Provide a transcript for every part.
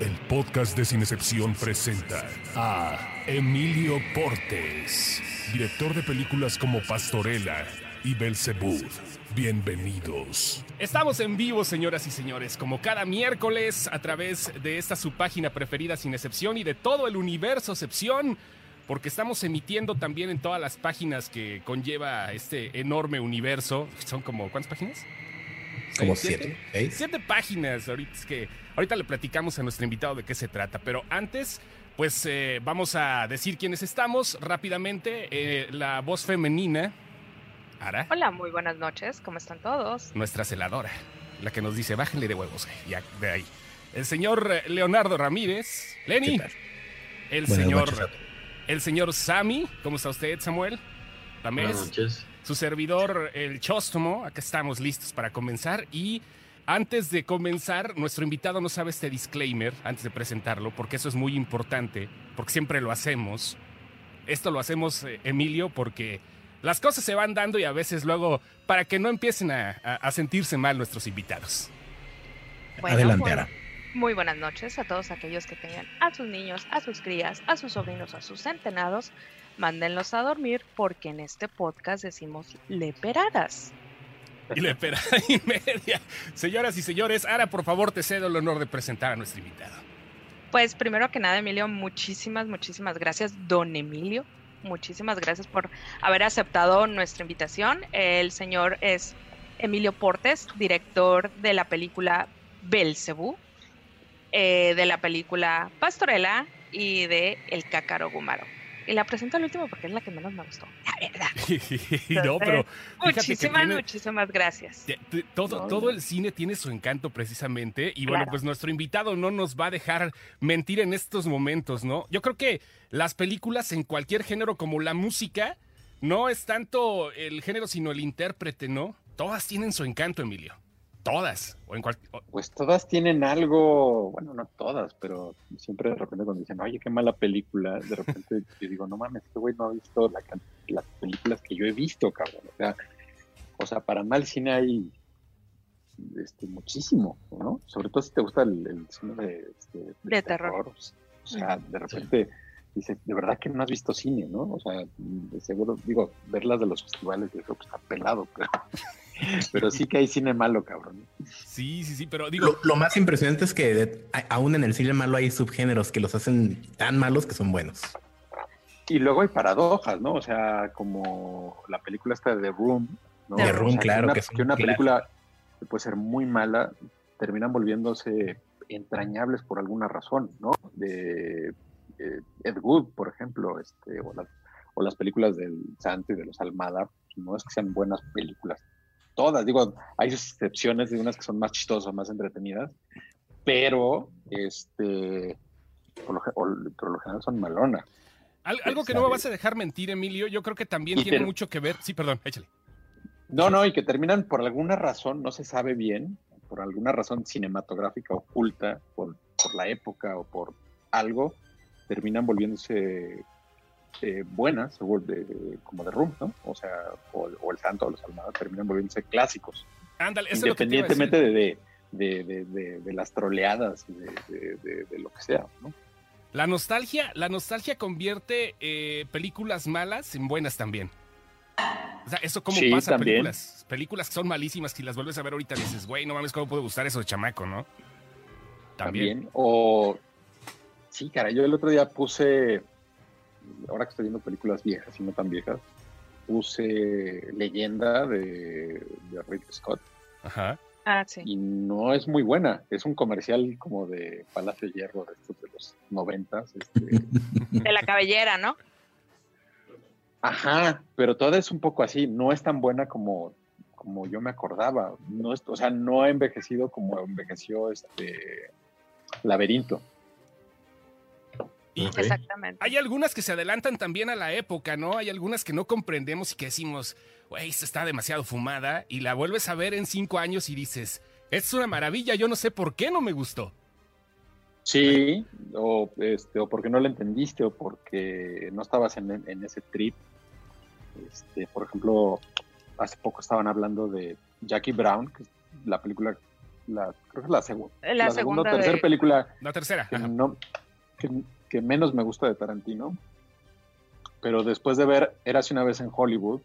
El podcast de Sin Excepción presenta a Emilio Portes, director de películas como Pastorela y Belzebub. Bienvenidos. Estamos en vivo, señoras y señores, como cada miércoles a través de esta su página preferida Sin Excepción y de todo el universo Excepción, porque estamos emitiendo también en todas las páginas que conlleva este enorme universo. Son como, ¿cuántas páginas? Como siete. Siete páginas. Ahorita, es que, ahorita le platicamos a nuestro invitado de qué se trata, pero antes, pues eh, vamos a decir quiénes estamos rápidamente. Eh, la voz femenina, Ara, Hola, muy buenas noches, ¿cómo están todos? nuestra celadora, la que nos dice, bájenle de huevos, eh, ya, de ahí. El señor Leonardo Ramírez, Lenny, ¿Qué tal? el Buenas señor, noches el señor Sammy, ¿cómo está usted, Samuel? También. Buenas noches. Su servidor, el Chóstomo, acá estamos listos para comenzar y antes de comenzar, nuestro invitado no sabe este disclaimer antes de presentarlo, porque eso es muy importante, porque siempre lo hacemos. Esto lo hacemos, eh, Emilio, porque las cosas se van dando y a veces luego, para que no empiecen a, a- a sentirse mal nuestros invitados. Bueno, Adelante, muy- Ara. Muy buenas noches a todos aquellos que tengan a sus niños, a sus crías, a sus sobrinos, a sus centenados. Mándenlos a dormir porque en este podcast decimos leperadas. Y la espera y media. Señoras y señores, ahora por favor te cedo el honor de presentar a nuestro invitado. Pues primero que nada, Emilio, muchísimas, muchísimas gracias, don Emilio. Muchísimas gracias por haber aceptado nuestra invitación. El señor es Emilio Portes, director de la película Belcebú, eh, de la película Pastorela y de El Cácaro Gumaro. Y la presento al último porque es la que menos me gustó, la verdad. no, pero Muchísimas, tiene- muchísimas gracias. Todo, No, todo no. el cine tiene su encanto precisamente y bueno, Claro. pues nuestro invitado no nos va a dejar mentir en estos momentos, ¿no? Yo creo que las películas en cualquier género como la música no es tanto el género sino el intérprete, ¿no? Todas tienen su encanto, Emilio. Todas. O en cual- Pues todas tienen algo, bueno, no todas, pero siempre de repente cuando dicen, oye, qué mala película, de repente yo digo, no mames, este güey no ha visto la las películas que yo he visto, cabrón. O sea, o sea, para mal cine hay este, muchísimo, ¿no? Sobre todo si te gusta el, el cine de, este, de De terror. O sea, de repente dices, de verdad que no has visto cine, ¿no? O sea, de seguro, digo, verlas de los festivales, yo creo que está pelado, pero, pero sí que hay cine malo, cabrón. Sí, sí, sí, pero digo, Lo, lo más impresionante es que de- a- aún en el cine malo hay subgéneros que los hacen tan malos que son buenos. Y luego hay paradojas, ¿no? O sea, como la película esta de The Room, ¿no? The O Room, sea, claro, una, que es un que una película que puede ser muy mala, terminan volviéndose entrañables por alguna razón, ¿no? De eh, Ed Wood, por ejemplo, este, o, las, o las películas del Santo y de los Almada, no es que sean buenas películas. Todas, digo, hay excepciones de unas que son más chistosas, más entretenidas, pero este, por lo, por general son malonas. al- algo que no me vas a dejar mentir, Emilio, yo creo que también tiene mucho que ver. Sí, perdón, échale. No, no, y que terminan por alguna razón, no se sabe bien, por alguna razón cinematográfica oculta, por, por la época o por algo, terminan volviéndose eh, buenas, de- como de Room, ¿no? O sea, o, o El Santo o Los Almadas terminan volviéndose clásicos, Ándale, eso es lo que independientemente de, de, de, de- las troleadas y de, lo que sea, ¿no? La nostalgia, la nostalgia convierte eh, películas malas en buenas también. O sea, eso cómo Sí, pasa también. películas. Películas que son malísimas, si las vuelves a ver ahorita dices, güey, no mames, ¿cómo puede gustar eso de chamaco, no? También. también. O sí, cara, yo el otro día puse, ahora que estoy viendo películas viejas y no tan viejas, puse Leyenda de, de Ridley Scott Ajá. Ah, sí. y no es muy buena. Es un comercial como de Palacio de Hierro de estos de los noventas. Este, De la cabellera, ¿no? ajá, pero toda es un poco así. No es tan buena como, como yo me acordaba. No es, o sea, no ha envejecido como envejeció este Laberinto. Y. Exactamente. hay algunas que se adelantan también a la época, ¿no? Hay algunas que no comprendemos y que decimos, güey, esta está demasiado fumada, y la vuelves a ver en cinco años y dices, es una maravilla, yo no sé por qué no me gustó. Sí, o, este, o porque no lo entendiste, o porque no estabas en, en ese trip. Este, por ejemplo, hace poco estaban hablando de Jackie Brown, que es la película la, creo que es la, segu- La la segunda segunda o tercera de- película La tercera. que, no, que, menos me gusta de Tarantino. Pero después de ver Érase una vez en Hollywood,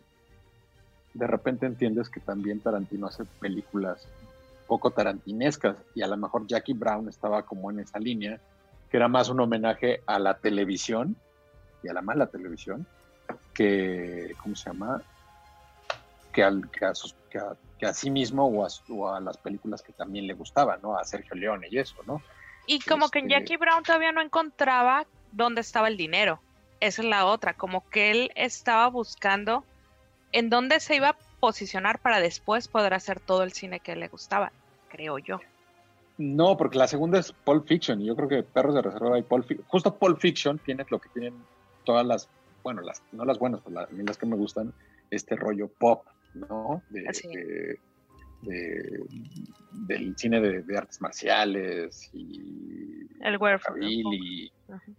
de repente entiendes que también Tarantino hace películas poco tarantinescas y a lo mejor Jackie Brown estaba como en esa línea, que era más un homenaje a la televisión y a la mala televisión, que, ¿cómo se llama? Que, al, que, a, sus- que, a, que a sí mismo o a, o a las películas que también le gustaban, ¿no? A Sergio Leone y eso, ¿no? Y como que en Este- Jackie Brown todavía no encontraba dónde estaba el dinero. Esa es la otra, como que él estaba buscando en dónde se iba a posicionar para después poder hacer todo el cine que le gustaba, creo yo. No, porque la segunda es Pulp Fiction y yo creo que Perros de Reserva y Pulp Fiction, justo Pulp Fiction tiene lo que tienen todas las, bueno, las no las buenas, pero la- a mí las que me gustan, este rollo pop, ¿no? De- de- del cine de, de artes marciales y El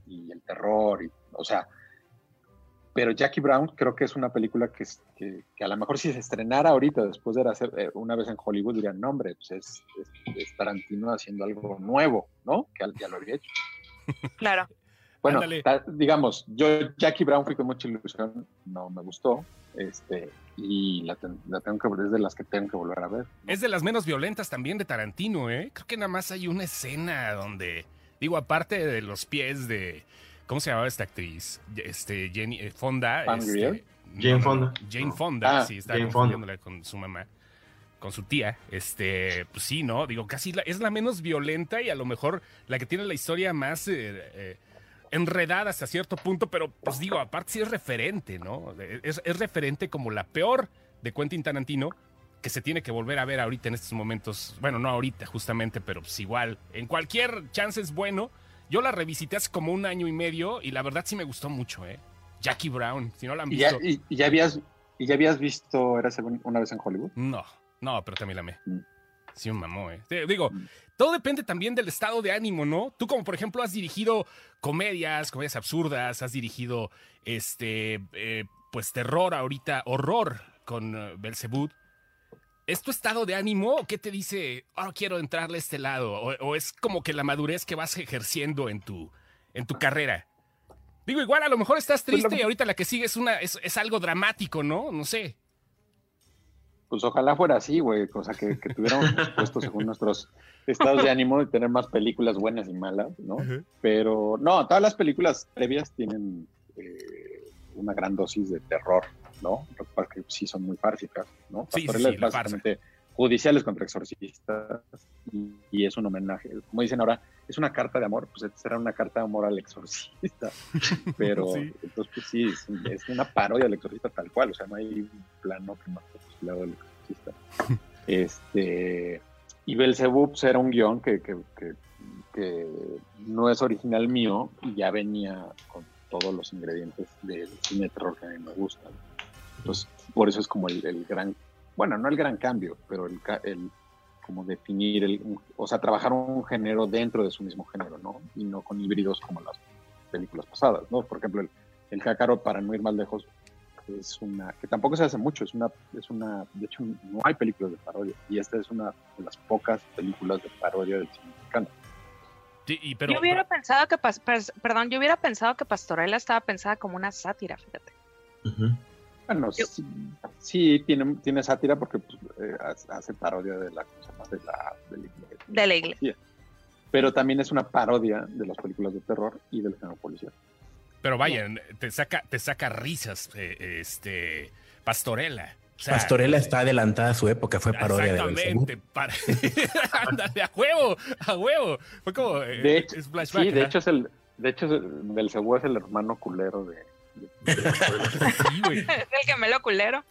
y, el terror, y, o sea, pero Jackie Brown creo que es una película que, es- que, que a lo mejor si se estrenara ahorita después de hacer eh, una vez en Hollywood dirían, no hombre, pues es, es- es Tarantino haciendo algo nuevo, ¿no? Que al- ya lo había hecho. Claro. Bueno, ta- digamos, yo Jackie Brown fui con mucha ilusión, no me gustó, este, y la, ten- la tengo que es de las que tengo que volver a ver. Es de las menos violentas también de Tarantino, ¿eh? Creo que nada más hay una escena donde, digo, aparte de los pies de, ¿cómo se llamaba esta actriz? Este, Jenny eh, Fonda. Este. Jane Fonda. Jane Fonda, Ah, sí, Jane confundiéndola con su mamá, con su tía. Este, pues sí, ¿no? Digo, casi la- es la menos violenta y a lo mejor la que tiene la historia más eh, eh, enredada hasta cierto punto, pero pues digo, aparte sí es referente, ¿no? Es, es referente como la peor de Quentin Tarantino que se tiene que volver a ver ahorita en estos momentos. Bueno, no ahorita justamente, pero pues igual. En cualquier chance es bueno. Yo la revisité hace como un año y medio y la verdad sí me gustó mucho, ¿eh? Jackie Brown, si no la han ¿Y ya, visto. y, y ya habías, ¿Y ya habías visto Era una vez en Hollywood? No, no, pero también la amé. Mm. Sí, un mamó, ¿eh? Te- Digo, Mm. todo depende también del estado de ánimo, ¿no? Tú como, por ejemplo, has dirigido comedias, comedias absurdas, has dirigido, este, eh, pues terror ahorita, horror con uh, Belzebud. ¿Es tu estado de ánimo o qué te dice, oh, quiero entrarle a este lado? O, o es como que la madurez que vas ejerciendo en tu, en tu carrera? Digo, igual a lo mejor estás Pues triste y ahorita la que sigue es, una, es, es algo dramático, ¿no? No sé. Pues ojalá fuera así, güey, cosa que, que tuviéramos puesto según nuestros estados de ánimo de tener más películas buenas y malas, ¿no? Pero no, todas las películas previas tienen eh, una gran dosis de terror, ¿no? Lo que sí son muy fársicas, ¿no? Sí, sí, sí, es la básicamente judiciales contra exorcistas y, y es un homenaje, como dicen ahora, es una carta de amor, pues será una carta de amor al exorcista, pero Sí. entonces pues sí, es, es una parodia del exorcista tal cual, o sea, no hay un plano que más lado del exorcista. Este, y Belzebub pues, era un guion que, que, que, que no es original mío y ya venía con todos los ingredientes del cine terror que a mí me gustan. Entonces, por eso es como el, el gran, bueno, no el gran cambio, pero el, ca- el como definir, el, o sea, trabajar un género dentro de su mismo género, ¿no? Y no con híbridos como las películas pasadas, ¿no? Por ejemplo, el, el Jácaro, para no ir más lejos, es una, que tampoco se hace mucho, es una, es una, de hecho no hay películas de parodia, y esta es una de las pocas películas de parodia del cine mexicano. Sí, y pero, yo hubiera pensado que, perdón, yo hubiera pensado que Pastorela estaba pensada como una sátira, fíjate. Ujú. Bueno, Yo- sí, sí, tiene, tiene sátira porque pues, eh, hace- parodia de la, de la, de la, De la iglesia. Pero también es una parodia de las películas de terror y del género policial. Pero vaya, te saca, te saca risas, eh, este, Pastorela. O sea, Pastorela está adelantada a su época, fue parodia de. Exactamente. para- Ándale, a huevo, a huevo. Fue como eh, De hecho, es flashback, sí, de ¿verdad? hecho es el, de hecho es el- Belcebú es el hermano culero de- Sí, güey. el gemelo culero.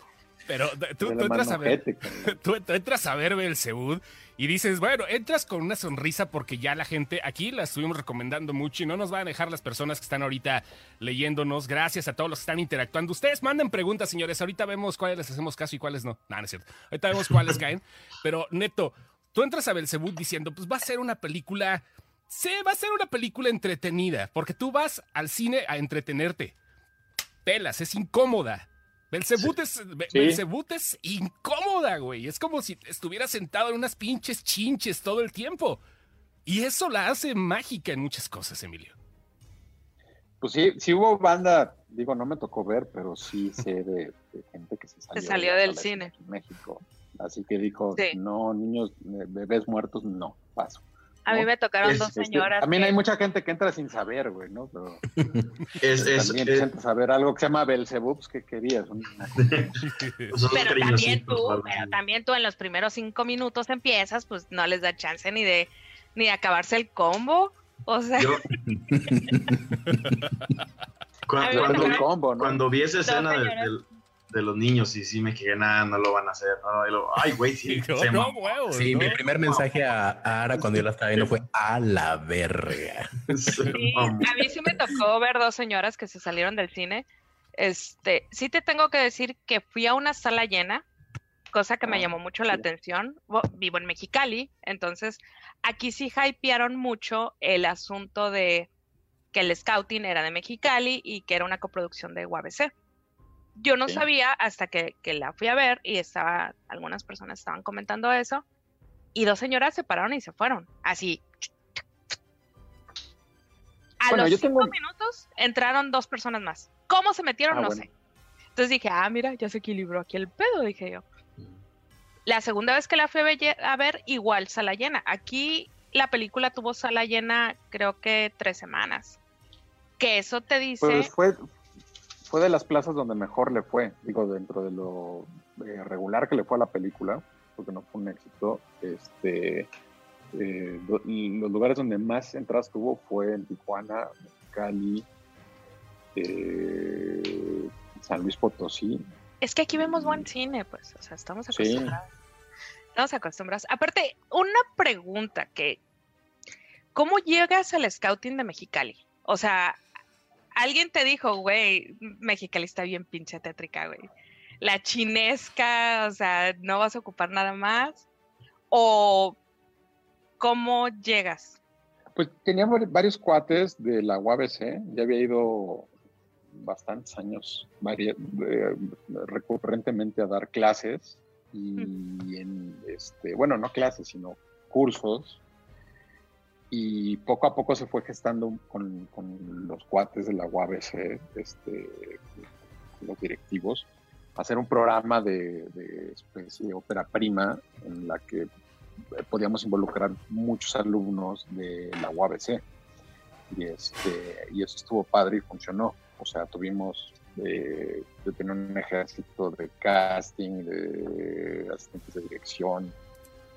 Pero tú, entras a ver, tú entras a ver Belzebud y dices, bueno, entras con una sonrisa porque ya la gente, aquí la estuvimos recomendando mucho y no nos van a dejar las personas que están ahorita leyéndonos. Gracias a todos los que están interactuando. Ustedes manden preguntas, señores. Ahorita vemos cuáles les hacemos caso y cuáles no. No, no es cierto. Ahorita vemos cuáles caen. Pero neto, tú entras a Belzebud diciendo, pues va a ser una película. Sí, va a ser una película entretenida, porque tú vas al cine a entretenerte. Pelas, es incómoda. Belzebut, es, Be- Sí. Belzebut es incómoda, güey. Es como si estuviera sentado en unas pinches chinches todo el tiempo. Y eso la hace mágica en muchas cosas, Emilio. Pues sí, sí hubo banda, digo, no me tocó ver, pero sí sé de, de gente que se salió, salió de del cine. en México. Así que dijo, Sí. no, niños, eh, bebés muertos, no, paso. A mí me tocaron Es- dos Este, señoras. también que- hay mucha gente que entra sin saber, güey, ¿no? Pero Es, es, también es- entras a ver algo que se llama Belzebub, pues, ¿qué querías? Pero también tú, ¿vale? pero también tú en los primeros cinco minutos empiezas, pues no les da chance ni de ni de acabarse el combo. O sea, Yo, Cu- A mí me cuando, el vi- combo, ¿no? cuando vi esa escena de, señoras. del- de los niños, y sí me quedé, nada, no lo van a hacer. No, y luego, ay, güey, sí. No, se no, huevos, Sí, ¿no? mi primer mensaje a, a Ara cuando yo la estaba viendo fue a la verga. Sí, a mí sí me tocó ver dos señoras que se salieron del cine. Este, sí te tengo que decir que fui a una sala llena, cosa que me Ah, llamó mucho la atención. Vivo en Mexicali, entonces aquí sí hypearon mucho el asunto de que el scouting era de Mexicali y que era una coproducción de UABC. Yo no Sí. sabía hasta que, que la fui a ver y estaba, algunas personas estaban comentando eso, y dos señoras se pararon y se fueron, así. A Bueno, los cinco tengo- minutos entraron dos personas más. ¿Cómo se metieron? Ah, no bueno. sé. Entonces dije, ah, mira, ya se equilibró aquí el pedo, dije yo. La segunda vez que la fui a ver, a ver, igual sala llena. Aquí la película tuvo sala llena creo que tres semanas. Que eso te dice... Pues fue, fue de las plazas donde mejor le fue, digo, dentro de lo eh, regular que le fue a la película, porque no fue un éxito. Este, eh, do- los lugares donde más entradas tuvo fue en Tijuana, Cali, eh, San Luis Potosí. Es que aquí vemos buen cine, pues, o sea, estamos Sí. acostumbrados. Estamos acostumbrados. Aparte, una pregunta que, ¿cómo llegas al scouting de Mexicali? O sea, alguien te dijo, güey, Mexicali está bien pinche tétrica, güey. La chinesca, o sea, no vas a ocupar nada más. O, ¿cómo llegas? Pues tenía vari- varios cuates de la UABC, ya había ido bastantes años eh, recurrentemente a dar clases y en este, bueno, no clases, sino cursos. Y poco a poco se fue gestando con, con los cuates de la UABC, este, los directivos, hacer un programa de, de especie de ópera prima en la que podíamos involucrar muchos alumnos de la UABC. Y, este, y eso estuvo padre y funcionó. O sea, tuvimos eh, de tener un ejército de casting, de asistentes de dirección,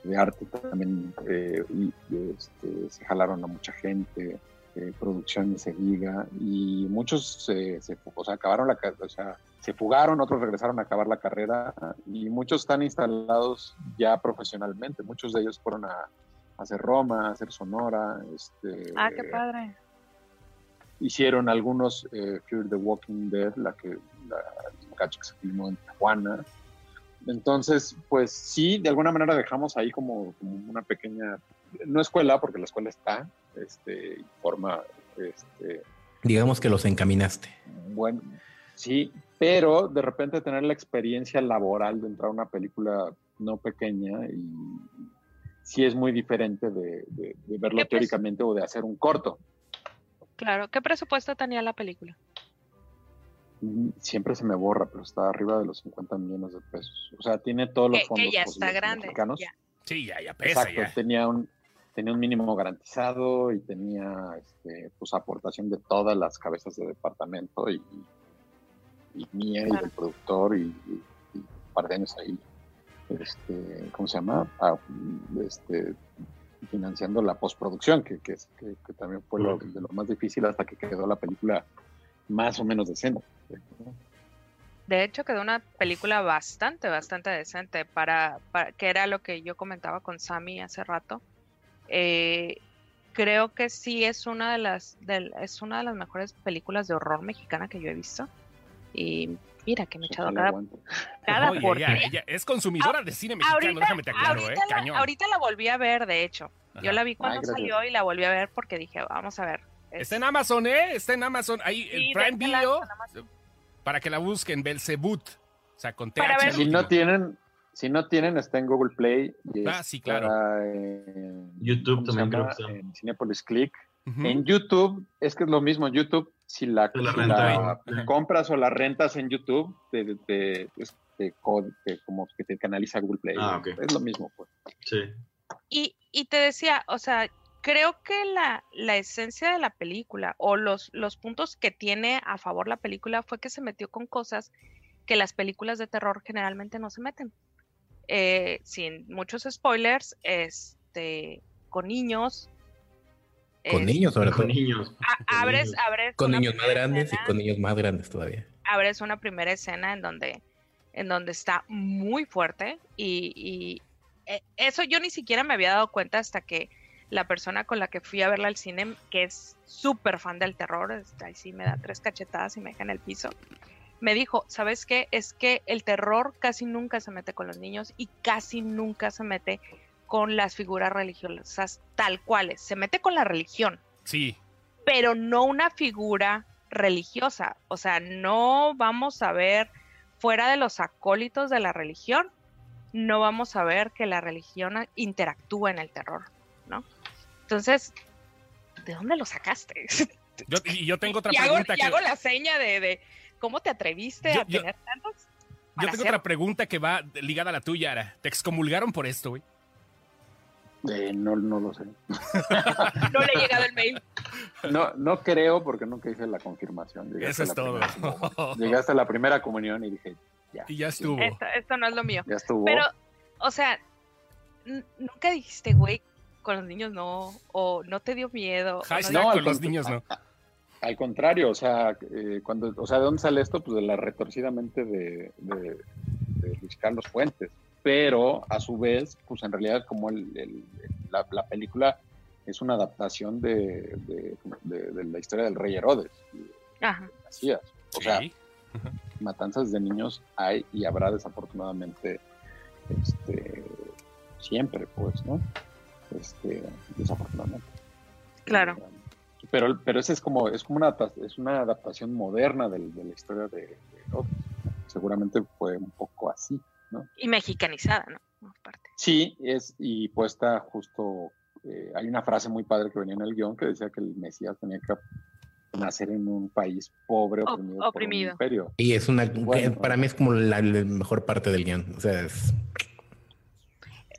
de arte también. eh, y, este, se jalaron a mucha gente, eh, producción se diga. Y muchos se, se, o sea, acabaron la o sea, se fugaron, otros regresaron a acabar la carrera y muchos están instalados ya profesionalmente. Muchos de ellos fueron a, a hacer Roma, a hacer Sonora. Este, Ah, qué padre. hicieron algunos eh, Fear the Walking Dead, la que la, el que se filmó en Tijuana. Entonces, pues sí, de alguna manera dejamos ahí como, como una pequeña, no escuela, porque la escuela está, este, forma, este, Digamos que los encaminaste. bueno, sí, pero de repente tener la experiencia laboral de entrar a una película no pequeña y sí es muy diferente de, de- de verlo ¿Qué pres- teóricamente o de hacer un corto. Claro. ¿Qué presupuesto tenía la película? Siempre se me borra, pero está arriba de los 50 millones de pesos. O sea, tiene todos los Que, fondos que ya está grande. mexicanos. ya. Sí, ya, ya pesa, Exacto, ya. tenía un tenía un mínimo garantizado y tenía este, pues aportación de todas las cabezas de departamento y, y mía y del productor y, y- y un par de años ahí este ¿cómo se llama? Ah, este financiando la postproducción que, que- que también fue lo, de lo más difícil hasta que quedó la película más o menos decente De hecho, quedó una película bastante, bastante decente para, para- que era lo que yo comentaba con Sammy hace rato. Eh, creo que sí es una de las es una de las mejores películas de horror mexicana que yo he visto. Y mira que me he echado cada, cada Oye, porquería. ya, ella es consumidora de cine mexicano, Ahorita, déjame te aclaro, ¿eh? ahorita la, Cañón. ahorita la volví a ver, de hecho. Yo la vi cuando Ay, salió y la volví a ver porque dije, vamos a ver. Está en Amazon, ¿eh? Está en Amazon. Ahí, Sí, el Prime déjala, Video. Para que la busquen, Belzebut. sea, con TH. Si no tienen, si no tienen, está en Google Play. y Ah, sí, claro. en- YouTube ¿cómo se también creo llama? que está. En Cinepolis Click. En YouTube, es que es lo mismo. En YouTube, si la, si compras o la rentas en YouTube, te, te- es- te co- te- como que te canaliza Google Play. Ah, ok. Es lo mismo, pues. Sí. Y, y te decía, o sea, creo que la, la esencia de la película o los, los puntos que tiene a favor la película fue que se metió con cosas que las películas de terror generalmente no se meten. Eh, sin muchos spoilers, este, con niños. Con es- niños, sobre todo. Con niños. a- con abres, niños. abres Con niños más grandes y con niños más grandes todavía. abres una primera escena en donde, en donde está muy fuerte y, y, eh, eso yo ni siquiera me había dado cuenta hasta que la persona con la que fui a verla al cine, que es súper fan del terror, ahí sí me da tres cachetadas y me deja en el piso, me dijo, ¿sabes qué? Es que el terror casi nunca se mete con los niños y casi nunca se mete con las figuras religiosas tal cuales, se mete con la religión Sí, pero no una figura religiosa. O sea, no vamos a ver fuera de los acólitos de la religión, no vamos a ver que la religión interactúa en el terror, ¿no? Entonces, ¿de dónde lo sacaste? yo, y yo tengo otra y, hago, pregunta y que... hago la seña de, de cómo te atreviste Yo- a yo- tener tantos. Yo tengo hacer- otra pregunta que va ligada a la tuya, Ara. ¿Te excomulgaron por esto, güey? Eh, no, no lo sé. No le he llegado el mail. No, no creo porque nunca hice la confirmación. Llegué Eso es la todo. primera. Llegué hasta la primera comunión y dije, ya, y ya estuvo. Esto, esto no es lo mío. ya estuvo. Pero, o sea, nunca dijiste, güey, con los niños no, o no te dio miedo. Hashtag no- con los niños no. Al contrario, o sea, eh, cuando, o sea, ¿de dónde sale esto? Pues de la retorcidamente de, de, de Luis Carlos Fuentes. Pero a su vez, pues en realidad como el, el- la, la película es una adaptación de, de- de- de la historia del rey Herodes, y Ajá. de Mesías. O sea, Sí. matanzas de niños hay y habrá desafortunadamente este, siempre, pues, ¿no? Este, desafortunadamente. Claro. Pero, pero ese es como, es como una, es una adaptación moderna del- de, la historia de, de. Seguramente fue un poco así, ¿no? Y mexicanizada, ¿no? Aparte. Sí, es, y puesta justo, eh, hay una frase muy padre que venía en el guion que decía que el Mesías tenía que nacer en un país pobre, Op- oprimido, oprimido. por un imperio. Y es una, Bueno. para mí es como la, la mejor parte del guion. O sea, es,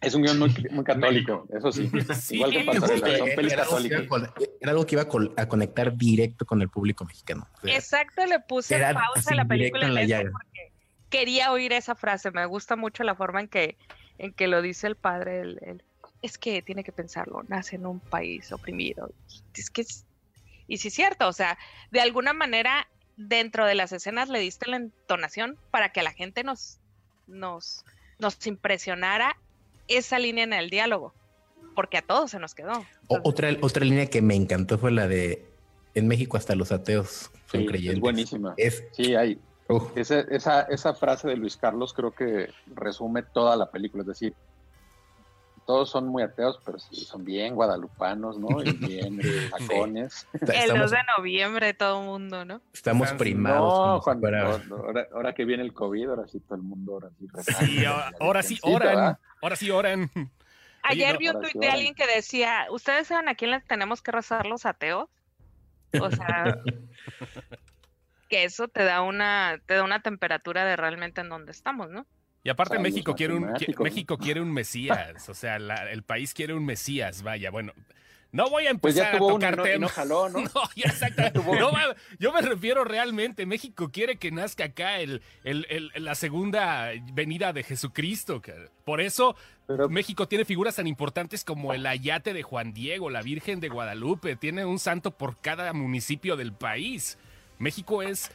Es un guion muy, muy católico, eso sí. Sí. Igual que Pasarela, son era, pelis algo que era algo que iba a, col- a conectar directo con el público mexicano. O sea, Exacto, le puse Era pausa a la película en la en eso llaga. porque quería oír esa frase. Me gusta mucho la forma en que, en que lo dice el padre. el- el- es que tiene que pensarlo, nace en un país oprimido. Es que es- y sí es cierto, o sea, de alguna manera dentro de las escenas le diste la entonación para que la gente nos, nos, nos impresionara esa línea en el diálogo, porque a todos se nos quedó. Entonces, otra, otra línea que me encantó fue la de en México hasta los ateos son Sí, creyentes. es buenísima. Es, Sí, hay. Esa, esa, esa frase de Luis Carlos creo que resume toda la película. Es decir, todos son muy ateos, pero sí, son bien guadalupanos, ¿no? Y bien tacones. el 2 estamos, de noviembre todo el mundo, ¿no? estamos Están- primados. No, ahora, ahora que viene el COVID, ahora sí todo el mundo, ahora sí. rezando, Sí, ya ahora, sí oran. ¿verdad? Ahora sí oran. Ayer no, vi un tuit de alguien que decía, ¿ustedes saben a quién les tenemos que rezar los ateos? O sea, que eso te da una, te da una temperatura de realmente en donde estamos, ¿no? Y aparte México quiere un. México quiere un Mesías, o sea, la- el país quiere un Mesías, vaya, bueno. No voy a Pues ya empezar a tocar no- jaló, ¿no? No, tuvo No, yo me refiero realmente, México quiere que nazca acá el, el- el- la segunda venida de Jesucristo. Por eso Pero México tiene figuras tan importantes como el Ayate de Juan Diego, la Virgen de Guadalupe, tiene un santo por cada municipio del país. México es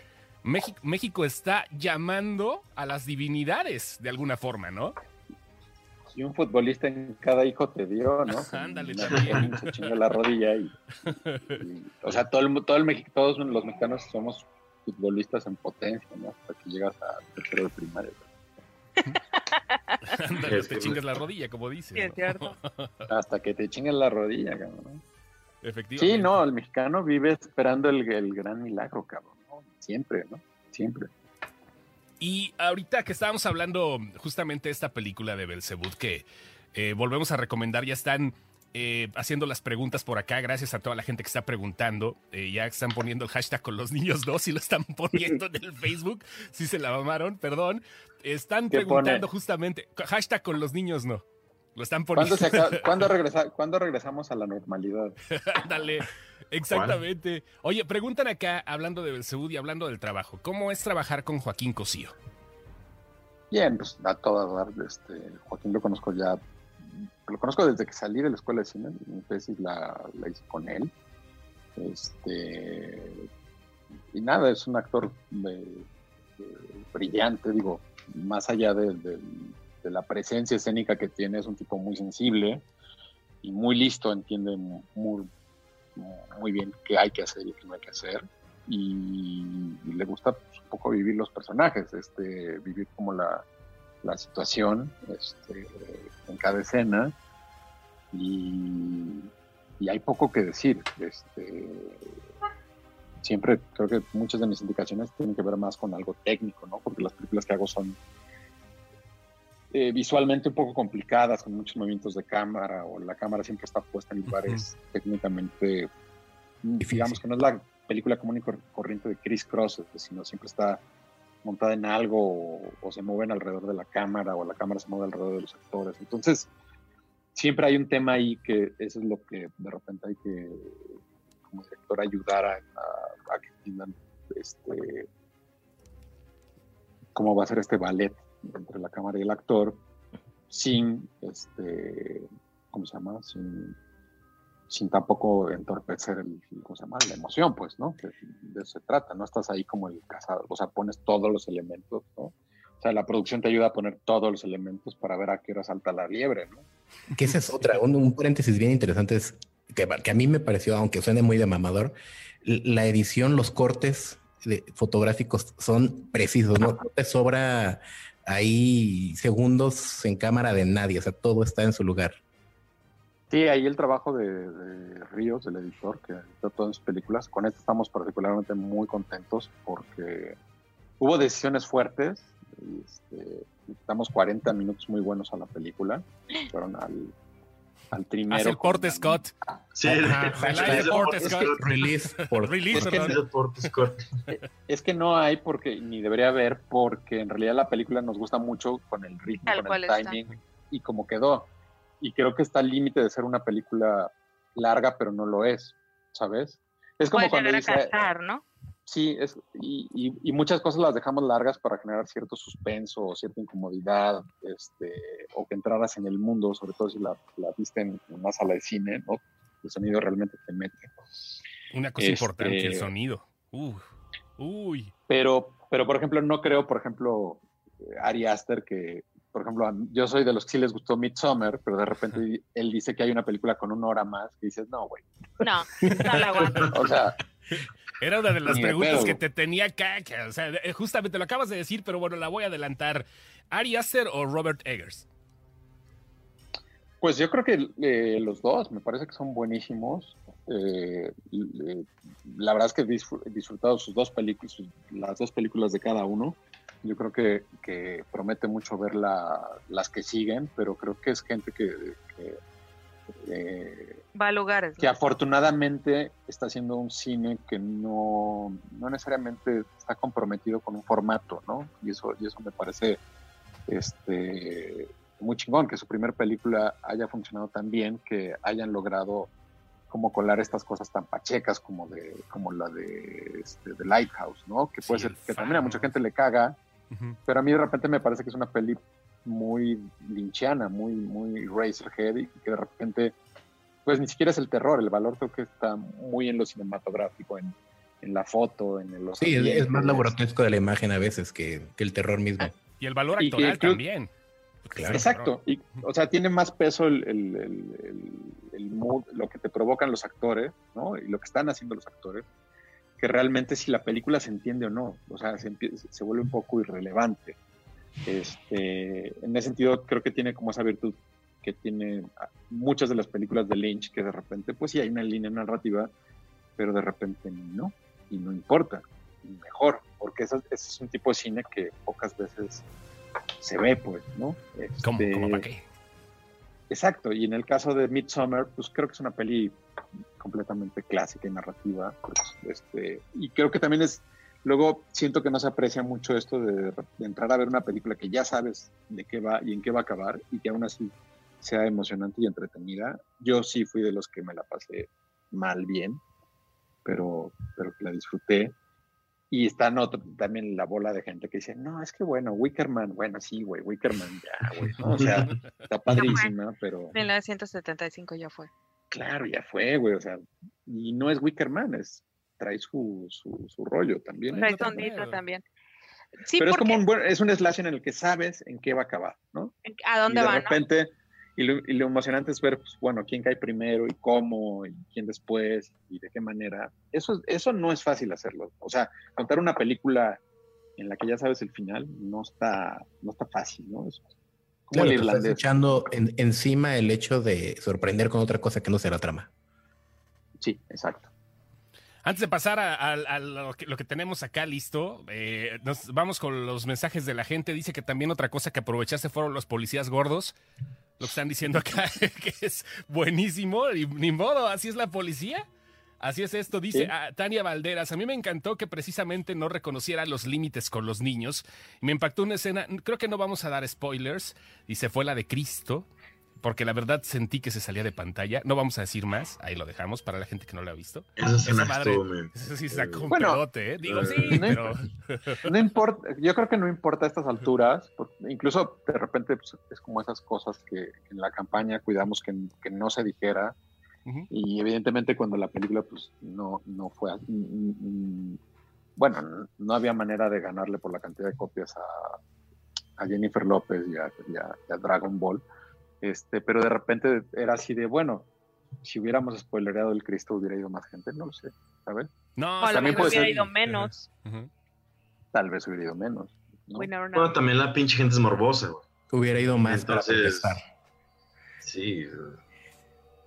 México, México está llamando a las divinidades de alguna forma, ¿no? si un futbolista en cada hijo te dio, ¿no? Ándale, también. Se la rodilla y, y- o sea, todo el, mu- todo el México, todos los mexicanos somos futbolistas en potencia, ¿no? Hasta que llegas a tercero de primaria. Ándale, Es te que- chingas la rodilla, como dices. Sí, es ¿no? cierto. Hasta que te chingan la rodilla, cabrón. ¿no? Efectivamente. Sí, no, el mexicano vive esperando el, el gran milagro, cabrón. Siempre, ¿no? Siempre. Y ahorita que estábamos hablando justamente de esta película de Belzebud, que eh, volvemos a recomendar, ya están eh, haciendo las preguntas por acá, gracias a toda la gente que está preguntando. Eh, ya están poniendo el hashtag con los niños 2 y lo están poniendo en el Facebook. Si se la mamaron, perdón. Están ¿Qué preguntando pone? justamente, hashtag con los niños no. Lo están poniendo. ¿Cuándo, se acaba- cuándo regresa- cuándo regresamos a la normalidad? Ándale, exactamente. Oye, preguntan acá, hablando de Belzebud y hablando del trabajo, ¿cómo es trabajar con Joaquín Cosío? Bien, pues a toda dar, este, Joaquín lo conozco ya, lo conozco desde que salí de la escuela de cine, mi tesis la, la hice con él. Este, y nada, es un actor de- de- brillante, digo, más allá de, de- de la presencia escénica que tiene, es un tipo muy sensible y muy listo, entiende muy, muy bien qué hay que hacer y qué no hay que hacer. Y, le gusta pues, un poco vivir los personajes, este, vivir como la, la situación este, en cada escena. Y, y hay poco que decir. Este, siempre creo que muchas de mis indicaciones tienen que ver más con algo técnico, ¿no? Porque las películas que hago son eh, visualmente un poco complicadas, con muchos movimientos de cámara, o la cámara siempre está puesta en lugares técnicamente, digamos que no es la película común y cor- corriente de Chris Cross, sino siempre está montada en algo o, o se mueven alrededor de la cámara o la cámara se mueve alrededor de los actores. Entonces, siempre hay un tema ahí que eso es lo que de repente hay que, como director, ayudar a, a- a que entiendan este, cómo va a ser este ballet entre la cámara y el actor sin, este, ¿cómo se llama? Sin, sin tampoco entorpecer el, ¿cómo se llama? la emoción, pues, ¿no? Que de eso se trata, no estás ahí como el cazador, o sea, pones todos los elementos, ¿no? O sea, la producción te ayuda a poner todos los elementos para ver a qué hora salta la liebre, ¿no? Que esa es otra, un, un paréntesis bien interesante es que, que a mí me pareció, aunque suene muy de mamador, la edición, los cortes de, fotográficos son precisos, ¿no? No te sobra ahí segundos en cámara de nadie, o sea, todo está en su lugar. Sí, ahí el trabajo de, de Ríos, el editor, que editó todas sus películas. Con este estamos particularmente muy contentos porque hubo decisiones fuertes. y, Este, damos 40 minutos muy buenos a la película. Fueron al, al trimero. Hace el porte Scott. Sí, el. Release Es que no hay porque, ni debería haber, porque en realidad la película nos gusta mucho con el ritmo, Tal con el está. timing y como quedó. Y creo que está al límite de ser una película larga, pero no lo es, ¿sabes? Es como cuando a dice, cansar, ¿no? Sí, es, y, y- y muchas cosas las dejamos largas para generar cierto suspenso o cierta incomodidad, este, o que entraras en el mundo, sobre todo si la, la viste en una sala de cine, ¿no? El sonido realmente te mete. Una cosa Este- importante, el sonido. Uf. Uy. Pero, pero por ejemplo, no creo, por ejemplo, Ari Aster, que, por ejemplo, yo soy de los que sí les gustó Midsommar, pero de repente él dice que hay una película con una hora más, que dices, no, güey. No, no la aguanto. O sea, Era una de las preguntas que te tenía acá. que, o sea, eh, justamente lo acabas de decir, pero bueno, la voy a adelantar. ¿Ari Aster o Robert Eggers? pues yo creo que eh, los dos me parece que son buenísimos. Eh, eh, la verdad es que he disfr- he disfrutado sus dos películas, sus- las dos películas de cada uno. Yo creo que, que promete mucho ver la- las que siguen, pero creo que es gente que, que, eh, Va a lugares. que afortunadamente está haciendo un cine que no, no necesariamente está comprometido con un formato, ¿no? Y eso, y eso me parece este, muy chingón, que su primer película haya funcionado tan bien, que hayan logrado como colar estas cosas tan pachecas como de como la de este, The Lighthouse, ¿no? Que puede Sí, ser que también a mucha gente le caga, Ujú. pero a mí de repente me parece que es una peli muy linchiana, muy, muy Razorhead y que de repente, pues ni siquiera es el terror, el valor creo que está muy en lo cinematográfico, en, en la foto, en los Sí, es, es más lo grotesco de la imagen a veces que, que el terror mismo. Y el valor que actoral creo- también. Claro. Exacto, y, o sea, tiene más peso el, el, el- el- el mood, lo que te provocan los actores, ¿no? Y lo que están haciendo los actores, que realmente si la película se entiende o no, o sea, se, se vuelve un poco irrelevante. Este, en ese sentido, creo que tiene como esa virtud que tiene muchas de las películas de Lynch, que de repente, pues sí hay una línea narrativa, pero de repente no, y no importa. mejor, porque ese, ese es un tipo de cine que pocas veces se ve, pues, ¿no? ¿Cómo, Este, cómo para qué? Exacto, y en el caso de Midsommar, pues creo que es una peli completamente clásica y narrativa, pues, este, y creo que también es, luego siento que no se aprecia mucho esto de, de entrar a ver una película que ya sabes de qué va y en qué va a acabar, y que aún así sea emocionante y entretenida. Yo sí fui de los que me la pasé mal bien, pero, pero la disfruté. Y está no, también la bola de gente que dice, no, es que bueno, Wickerman, bueno, sí, güey, Wickerman, ya, güey, ¿no? O sea, está padrísima, pero 1975 ya fue. claro, ya fue, güey, o sea, y no es Wickerman, es, trae su, su, su rollo también. ¿eh? Trae sondito también. Sí, pero es como un buen, es un slash en el que sabes en qué va a acabar, ¿no? ¿a y dónde de van? no? Y, lo, y lo emocionante es ver, pues, bueno, quién cae primero y cómo, y quién después, y de qué manera. Eso, eso no es fácil hacerlo. O sea, contar una película en la que ya sabes el final no está, no está fácil, ¿no? Es como Claro, el estás echando en- encima el hecho de sorprender con otra cosa que no será trama. Sí, exacto. Antes de pasar a, a- a lo, que, lo que tenemos acá listo, eh, nos vamos con los mensajes de la gente. Dice que también otra cosa que aprovechaste fueron los policías gordos. Lo que están diciendo acá, que es buenísimo. Y ni modo, así es la policía. Así es esto, dice Sí. ah, Tania Valderas. A mí me encantó que precisamente no reconociera los límites con los niños. Me impactó una escena, creo que no vamos a dar spoilers. Dice, fue la de Cristo, porque la verdad sentí que se salía de pantalla. No vamos a decir más, ahí lo dejamos para la gente que no lo ha visto. Esa escena madre-. Eso sí sacó un Bueno, pedote, ¿eh? Digo, sí, no pero... No importa, yo creo que no importa a estas alturas, incluso de repente pues, es como esas cosas que en la campaña cuidamos que, que no se dijera, y evidentemente cuando la película pues no, no fue, a- mm, mm, bueno, no- había manera de ganarle por la cantidad de copias a, a Jennifer López y a, y a- y a Dragon Ball, este, pero de repente era así de, bueno, si hubiéramos spoilereado el Cristo hubiera ido más gente, no lo sé, ¿sabes? No, O a lo también mejor puede hubiera ser- ido menos. Tal vez hubiera ido menos. Bueno, también la pinche gente es morbosa, güey. Hubiera ido más para Entonces- protestar, Sí.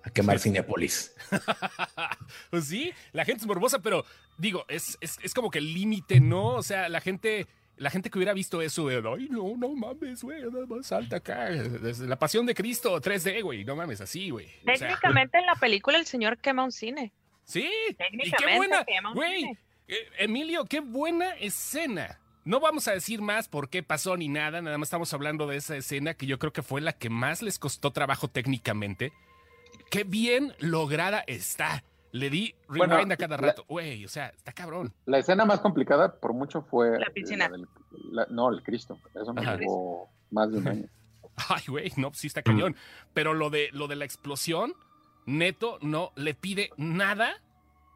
a quemar Cinepolis. pues sí, la gente es morbosa, pero digo, es, es, es como que el límite, ¿no? O sea, la gente, la gente que hubiera visto eso de, ay, no, no mames, güey, nada más salta acá. Desde la pasión de Cristo 3D, güey, no mames, así, güey. O sea, Técnicamente en la película el señor quema un cine. sí, y qué Técnicamente buena, quema un güey, cine. eh, Emilio, qué buena escena. No vamos a decir más por qué pasó ni nada, nada más estamos hablando de esa escena que yo creo que fue la que más les costó trabajo técnicamente. Qué bien lograda está. Le di rewind Bueno, a cada rato. Güey, o sea, está cabrón. La escena más complicada por mucho fue... La piscina. del- la- no, el Cristo. Eso me llevó más de un año. Ay, güey, no, sí está cañón. Pero lo de, lo de la explosión, neto, no le pide nada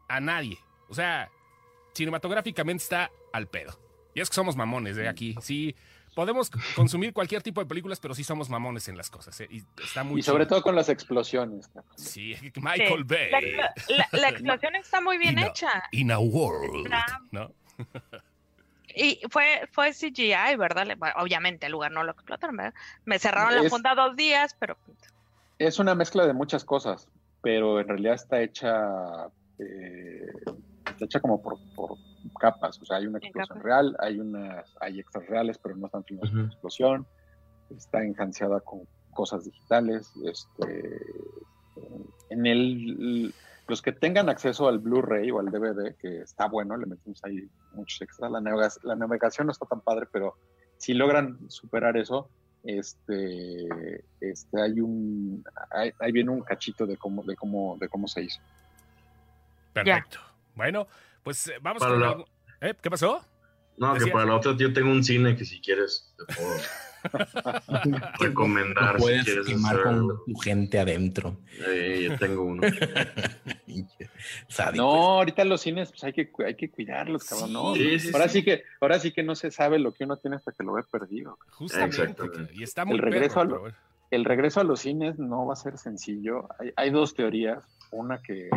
a nadie. O sea, cinematográficamente está al pedo. Y es que somos mamones de aquí. Sí, podemos consumir cualquier tipo de películas, pero sí somos mamones en las cosas. ¿eh? Y está muy Y sobre chido. todo con las explosiones. Sí, Michael Sí. Bay. La, explo- la- la explosión está muy bien hecha. In a world. Está- ¿No? Y fue, fue CGI, ¿verdad? Bueno, obviamente el lugar no lo explotaron, ¿verdad? Me cerraron la Es- funda dos días, pero Es una mezcla de muchas cosas, pero en realidad está hecha... eh, está hecha como por, por capas. O sea, hay una explosión real, hay unas... Hay extras reales, pero no están filmadas explosión. Está enganchada con cosas digitales. Este, en el los que tengan acceso al Blu-ray o al DVD, que está bueno, le metemos ahí muchos extras. La, navega- la navegación no está tan padre, pero si logran superar eso, este, este hay un, ahí viene un cachito de cómo, de cómo, de cómo se hizo. Perfecto. Bueno, pues eh, vamos Para con la- algo- ¿Eh? ¿Qué pasó? No, que para la otra yo tengo un cine que si quieres te puedo recomendar. No si quieres quemar con algo. tu gente adentro. Eh, yo tengo uno. No, ahorita los cines pues hay que, hay que cuidarlos, cabrón. ¿no? Sí, sí, ahora sí. sí que, ahora sí que no se sabe lo que uno tiene hasta que lo ve perdido. Justamente. Y está muy El regreso perro, a lo- el regreso a los cines no va a ser sencillo. Hay, hay dos teorías. Una que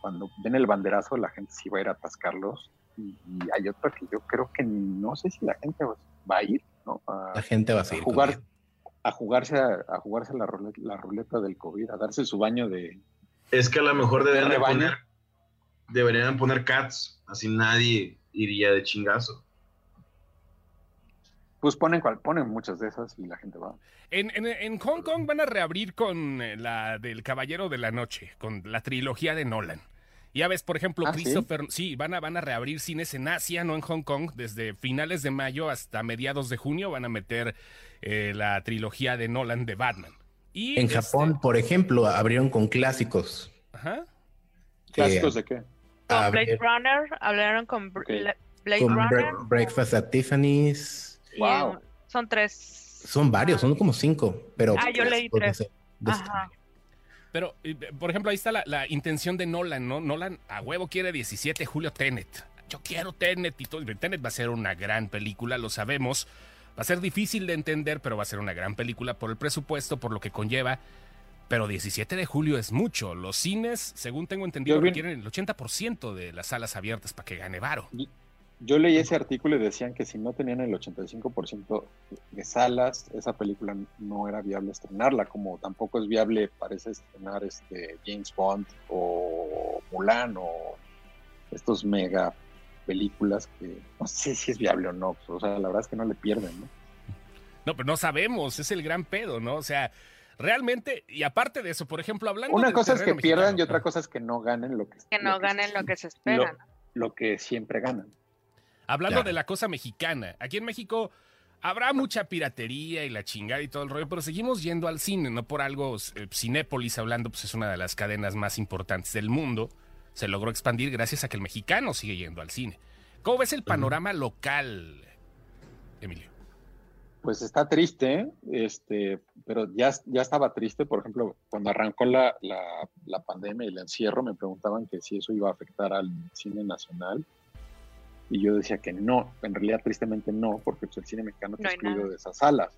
cuando den el banderazo la gente sí va a ir a atascarlos. Y, y hay otra que yo creo que no sé si la gente va a ir, ¿no? A, La gente va a jugar, a jugarse, a, a jugarse la, ruleta, la ruleta del COVID, a darse su baño de... Es que a lo mejor deben de rebaño. poner deberían poner Cats, así nadie iría de chingazo. Pues ponen, cual- ponen muchas de esas y la gente va. En, en- en Hong Kong van a reabrir con eh, la del Caballero de la Noche, con la trilogía de Nolan. Ya ves, por ejemplo, ¿Ah? Christopher, sí, van, a, van a reabrir cines en Asia, no en Hong Kong, desde finales de mayo hasta mediados de junio van a meter eh, la trilogía de Nolan de Batman. Y En este, Japón, por ejemplo, abrieron con clásicos. ajá. ¿Clásicos de qué? Con Blade Runner, hablaron con Br- Ok. La- Blade con Runner. Bre- Breakfast at Tiffany's. Wow. eh, son tres. Son varios, son como cinco, pero Ah, yo leí de tres. de Ajá. Pero, eh, por ejemplo, ahí está la, la intención de Nolan, ¿no? Nolan a huevo quiere 17 de julio Tenet. Yo quiero Tenet y todo. Tenet va a ser una gran película, lo sabemos. Va a ser difícil de entender, pero va a ser una gran película por el presupuesto, por lo que conlleva. Pero 17 de julio es mucho. Los cines, según tengo entendido, requieren el 80% de las salas abiertas para que gane varo. Yo leí ese artículo y decían que si no tenían el 85% de salas, esa película no era viable estrenarla, como tampoco es viable, parece, estrenar este James Bond o Mulan o estos mega películas que no sé si es viable o no. O sea, la verdad es que no le pierden, ¿no? No, pero no sabemos, es el gran pedo, ¿no? O sea, realmente, y aparte de eso, por ejemplo, hablando Una del cosa es que pierdan y otra cosa es que no ganen lo que, Que no lo ganen lo que se esperan. lo que siempre ganan. Hablando de la cosa mexicana, aquí en México habrá mucha piratería y la chingada y todo el rollo, pero seguimos yendo al cine, no por algo. eh, Cinépolis, hablando, pues es una de las cadenas más importantes del mundo. Se logró expandir gracias a que el mexicano sigue yendo al cine. ¿Cómo ves el panorama local, Emilio? Pues está triste, este, pero ya, ya estaba triste, por ejemplo, cuando arrancó la, la, la pandemia y el encierro, me preguntaban que si eso iba a afectar al cine nacional. Y yo decía que no, en realidad tristemente no, porque pues, el cine mexicano está No excluido nada. de esas salas.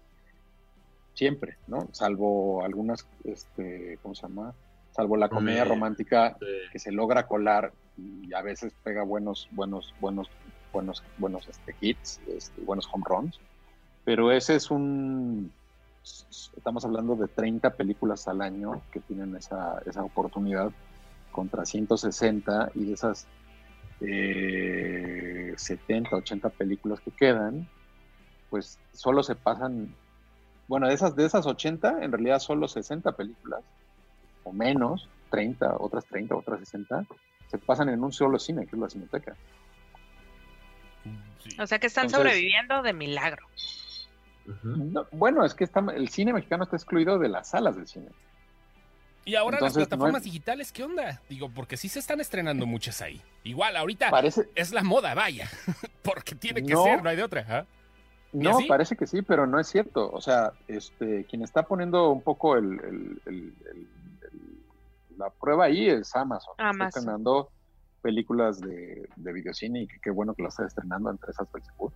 Siempre, ¿no? Salvo algunas, este, ¿cómo se llama? Salvo la comedia Comedia. romántica Sí. que se logra colar y a veces pega buenos, buenos, buenos, buenos, buenos este, hits, este, buenos home runs. Pero ese es un, estamos hablando de 30 películas al año que tienen esa, esa oportunidad contra 160 y de esas eh, 70, 80 películas que quedan, pues solo se pasan, bueno, de esas, de esas 80, en realidad solo 60 películas o menos, 30, otras 30, otras 60, se pasan en un solo cine, que es la Cineteca. Sí. O sea que están Entonces- sobreviviendo de milagro. No, bueno, es que está, el cine mexicano está excluido de las salas de cine. Y ahora Entonces, las plataformas no hay- digitales, ¿qué onda? Digo, porque sí se están estrenando muchas ahí. Igual, ahorita Parece, es la moda, vaya. porque tiene que No. ser, no hay de otra. ¿ah? ¿Y no, así? parece que sí, pero no es cierto. O sea, este, quien está poniendo un poco el, el- el- el- el- la prueba ahí es Amazon. Está Amazon. estrenando películas de, de videocine y que qué bueno que las está estrenando entre esas Belzebú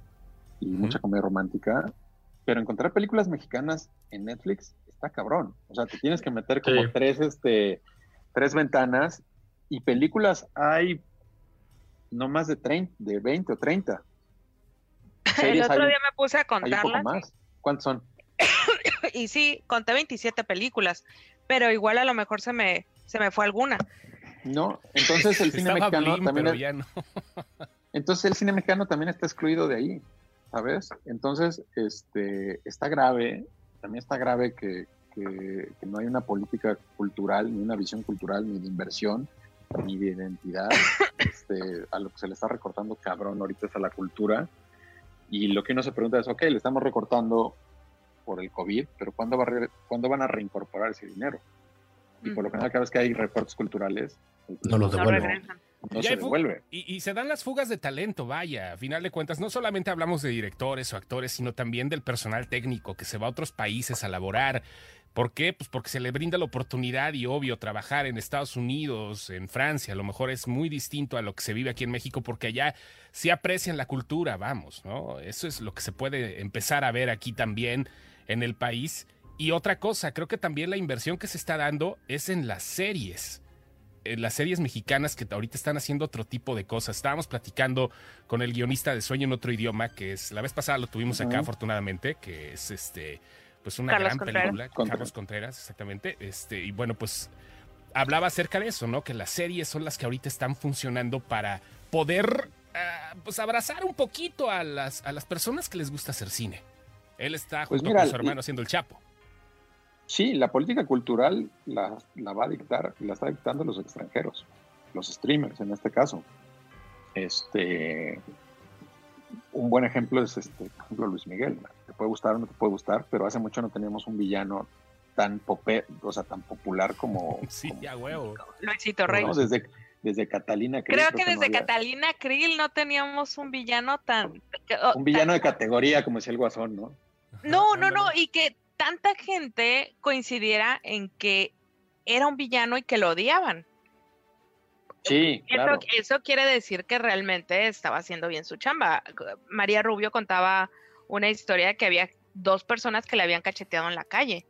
y mucha comedia romántica. Pero encontrar películas mexicanas en Netflix está cabrón. O sea, te tienes que meter como Sí. tres, este, tres ventanas y películas hay no más de 30, de 20 o 30. El otro hay- día me puse a contarlas más. ¿Cuántos son? y sí, conté 27 películas, pero igual a lo mejor se me, se me fue alguna. No, entonces el cine mexicano Blim, también pero es- ya no. entonces el cine mexicano también está excluido de ahí, ¿sabes? Entonces, este, está grave, también está grave que, que- que no hay una política cultural, ni una visión cultural, ni de inversión, ni de identidad. Este, a lo que se le está recortando cabrón ahorita es a la cultura. Y lo que uno se pregunta es, ok, le estamos recortando por el COVID, pero ¿cuándo, va a re- ¿cuándo van a reincorporar ese dinero? Y por lo general, cada vez que hay recortes culturales, No los devuelven. No Y se devuelve. Y, y se dan las fugas de talento, vaya. A final de cuentas, no solamente hablamos de directores o actores, sino también del personal técnico que se va a otros países a laborar. ¿Por qué? Pues porque se le brinda la oportunidad y obvio trabajar en Estados Unidos, en Francia, a lo mejor es muy distinto a lo que se vive aquí en México porque allá sí aprecian la cultura, vamos, ¿no? Eso es lo que se puede empezar a ver aquí también en el país. Y otra cosa, creo que también la inversión que se está dando es en las series las series mexicanas que ahorita están haciendo otro tipo de cosas. Estábamos platicando con el guionista de Sueño en otro idioma, que es la vez pasada lo tuvimos acá afortunadamente, que es este pues una Carlos gran Contreras. película, Contreras. Carlos Contreras, exactamente. Este, y bueno, pues hablaba acerca de eso, ¿no? Que las series son las que ahorita están funcionando para poder ah, pues abrazar un poquito a las, a las personas que les gusta hacer cine. Él está Pues junto mira, con su hermano y- haciendo el Chapo. Sí, la política cultural la, la va a dictar, la está dictando los extranjeros, los streamers en este caso. Este, un buen ejemplo es este, por ejemplo, Luis Miguel. Te puede gustar o no te puede gustar, pero hace mucho no teníamos un villano tan pope, o sea, tan popular como, Sí, como- ya huevo. Luisito Rey. ¿no? desde, desde Catalina. Krill, Creo que desde había Catalina Krill no teníamos un villano tan... Un villano de categoría, como decía el Guasón, ¿no? No, no, no, y que tanta gente coincidiera en que era un villano y que lo odiaban. Sí, Eso, claro. eso quiere decir que realmente estaba haciendo bien su chamba. María Rubio contaba una historia de que había dos personas que le habían cacheteado en la calle.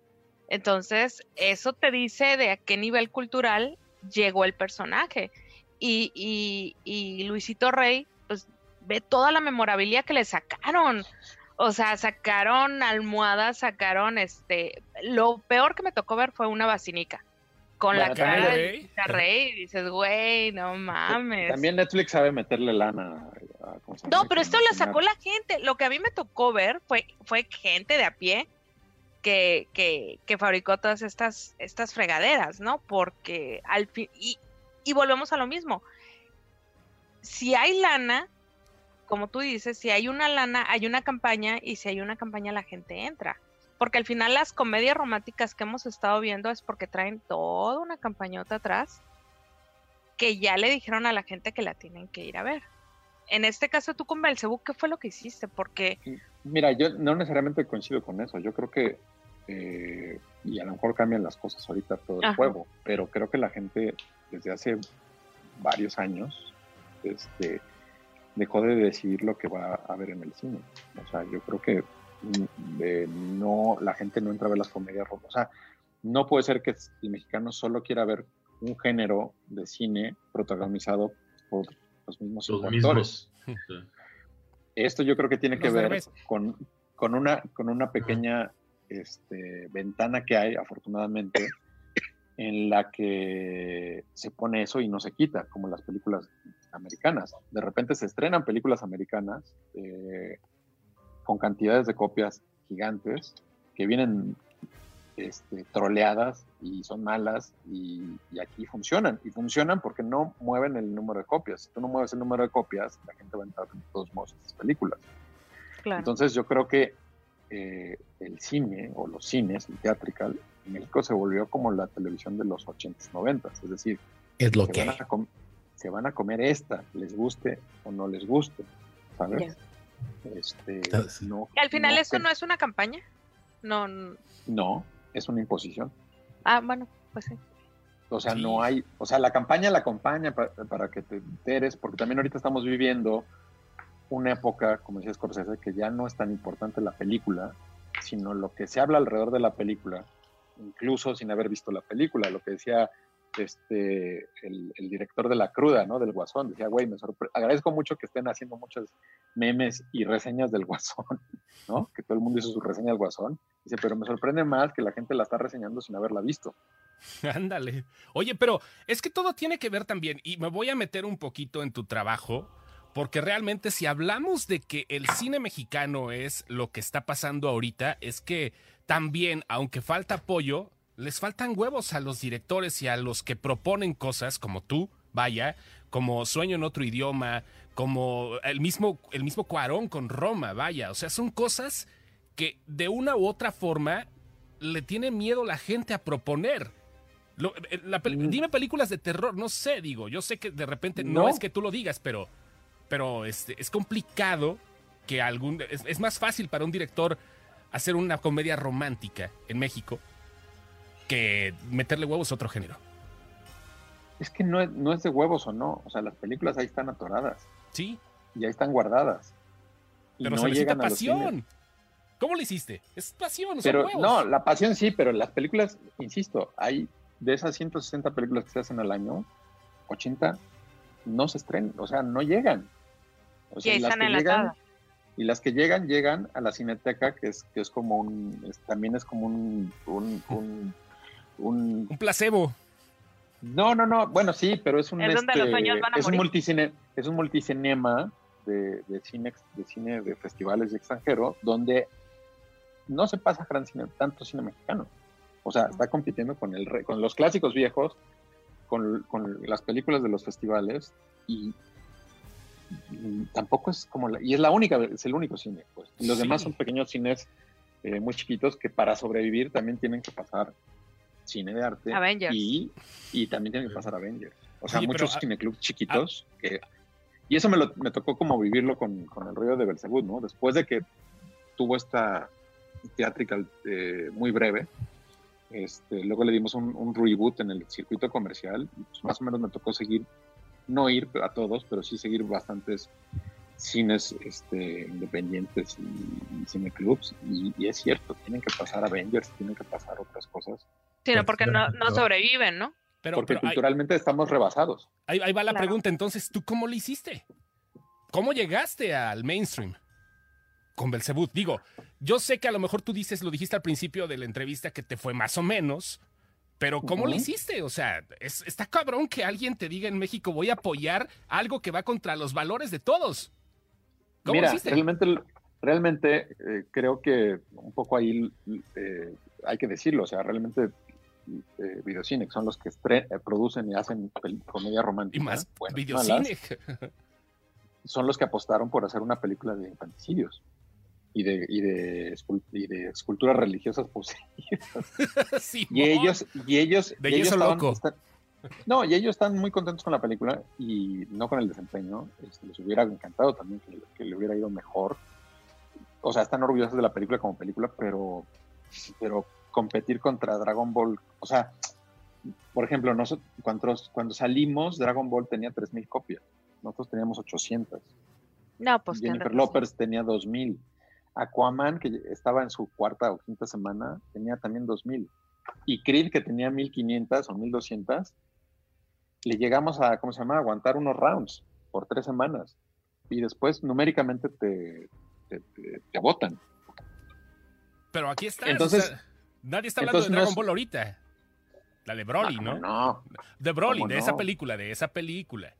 Entonces, eso te dice de a qué nivel cultural llegó el personaje. Y, y, y Luisito Rey, pues ve toda la memorabilia que le sacaron. O sea, sacaron almohadas, sacaron este. Lo peor que me tocó ver fue una vacinica. Con la cara de Rey. Y dices, güey, no mames. También Netflix sabe meterle lana. No, pero esto lo sacó la gente. Lo que a mí me tocó ver fue, fue gente de a pie que, que, que fabricó todas estas, estas fregaderas, ¿no? Porque al fin. Y, y volvemos a lo mismo. Si hay lana, como tú dices, si hay una lana, hay una campaña, y si hay una campaña, la gente entra. Porque al final las comedias románticas que hemos estado viendo es porque traen toda una campañota atrás que ya le dijeron a la gente que la tienen que ir a ver. En este caso, tú con Belcebú, ¿qué fue lo que hiciste? Porque Mira, yo no necesariamente coincido con eso. Yo creo que, eh, y a lo mejor cambian las cosas ahorita todo el Ajá. juego, pero creo que la gente desde hace varios años este, dejó de decidir lo que va a ver en el cine. O sea, yo creo que mm, eh, no, la gente no entra a ver las comedias románticas. O sea, no puede ser que el mexicano solo quiera ver un género de cine protagonizado por los mismos Los actores mismos. Esto yo creo que tiene que ver con, con, una, con una pequeña este, ventana que hay, afortunadamente, en la que se pone eso y no se quita, como las películas americanas. De repente se estrenan películas americanas eh, con cantidades de copias gigantes que vienen este, troleadas y son malas y, y aquí funcionan. Y funcionan porque no mueven el número de copias. Si tú no mueves el número de copias, la gente va a entrar de todos modos a esas películas. claro, Entonces yo creo que eh, el cine o los cines, el theatrical, en México se volvió como la televisión de los 80s, 90s. Es decir, Es lo se que van, a com- se van a comer esta, les guste o no les guste, ¿sabes? Este, no, Y al final no eso no es una campaña. No, No, es una imposición. ah, bueno, pues sí. O sea, Sí. no hay, o sea, la campaña la acompaña pa- para, que te enteres, porque también ahorita estamos viviendo una época, como decía Scorsese, que ya no es tan importante la película, sino lo que se habla alrededor de la película, incluso sin haber visto la película, lo que decía este el, director de la cruda, ¿no? Del Guasón, decía, güey, me agradezco mucho que estén haciendo muchos memes y reseñas del Guasón, ¿no? Que todo el mundo hizo su reseña del Guasón. Dice, pero me sorprende más que la gente la está reseñando sin haberla visto. Ándale. Oye, pero es que todo tiene que ver también, y me voy a meter un poquito en tu trabajo, porque realmente si hablamos de que el cine mexicano es lo que está pasando ahorita, es que también, aunque falta apoyo, les faltan huevos a los directores y a los que proponen cosas como tú, vaya, como Sueño en otro idioma, como el mismo, el mismo Cuarón con Roma, vaya. O sea, son cosas que de una u otra forma le tiene miedo la gente a proponer. Lo- eh, la Mm. Dime películas de terror, no sé, digo, yo sé que de repente no, No. es que tú lo digas, pero, pero este, es complicado que algún... Es, es más fácil para un director hacer una comedia romántica en México que meterle huevos a otro género. Es que no es, no es de huevos o no, o sea, las películas ahí están atoradas Sí, y ahí están guardadas. Y pero no se llegan a pasión. ¿Cómo lo hiciste? Es pasión, Pero huevos. no, la pasión sí, pero las películas, insisto, hay de esas 160 películas que se hacen al año, 80 no se estrenan, o sea, no llegan. O Y sea, ahí las que llegan, y las que llegan, llegan a la cineteca, que es, que es como un, es- también es como un, un, un, un- Un placebo. No, no, no. Bueno, sí, pero es un, Es donde los este, sueños van a es un multicine, es un multicinema de, de cine, de cine de festivales y extranjero, donde no se pasa gran cine, tanto cine mexicano. O sea, está compitiendo con el re- con los clásicos viejos, con, con las películas de los festivales y, y tampoco es como la, y es la única es el único cine, pues. Los Sí. demás son pequeños cines eh, muy chiquitos que para sobrevivir también tienen que pasar cine de arte Avengers. y, y también tienen que pasar Avengers. O sea, Oye, muchos ah, cineclubs chiquitos que y eso me, lo- me tocó como vivirlo con, con el rollo de Belzebud, ¿no? Después de que tuvo esta theatrical eh, muy breve, este, luego le dimos un, un reboot en el circuito comercial, y pues más o menos me tocó seguir, no ir a todos, pero sí seguir bastantes cines este, independientes y, y cineclubs, y, y es cierto, tienen que pasar Avengers, tienen que pasar otras cosas, Sino Pues, porque no, no sobreviven, ¿no? Pero, porque pero culturalmente estamos rebasados. ahí- ahí va la Claro. pregunta, entonces, ¿tú cómo lo hiciste? ¿Cómo llegaste al mainstream? Con Belzebud. Digo, yo sé que a lo mejor tú dices, lo dijiste al principio de la entrevista, que te fue más o menos, pero ¿cómo lo hiciste? O sea, es- está cabrón que alguien te diga en México, voy a apoyar algo que va contra los valores de todos. ¿Cómo Mira, lo hiciste? realmente, realmente eh, creo que un poco ahí eh, hay que decirlo, o sea, realmente eh, Videocine, que son los que eh, producen y hacen comedia romántica, y más videocine. malas, son los que apostaron por hacer una película de infanticidios y de, y de, y de esculturas religiosas poseídas. Sí, Y ellos, y ellos, De y ellos estaban- loco. están- no, y ellos están muy contentos con la película y no con el desempeño. Este, les hubiera encantado también que, que le hubiera ido mejor. O sea, están orgullosos de la película como película, pero, pero competir contra Dragon Ball, o sea, por ejemplo, nosotros, cuando, cuando salimos, Dragon Ball tenía 3.000 copias. Nosotros teníamos 800. No, pues Jennifer Lopez tenía 2000. Aquaman, que estaba en su cuarta o quinta semana, tenía también 2000. Y Creed, que tenía 1500 o 1200, le llegamos a, ¿cómo se llama?, aguantar unos rounds por tres semanas. Y después numéricamente te, te, te- te botan. Pero aquí está. Entonces- o sea, nadie está hablando de no Dragon es- Ball ahorita. La de Broly, Ah, ¿no? No, De Broly, ¿Cómo de esa película, de esa película.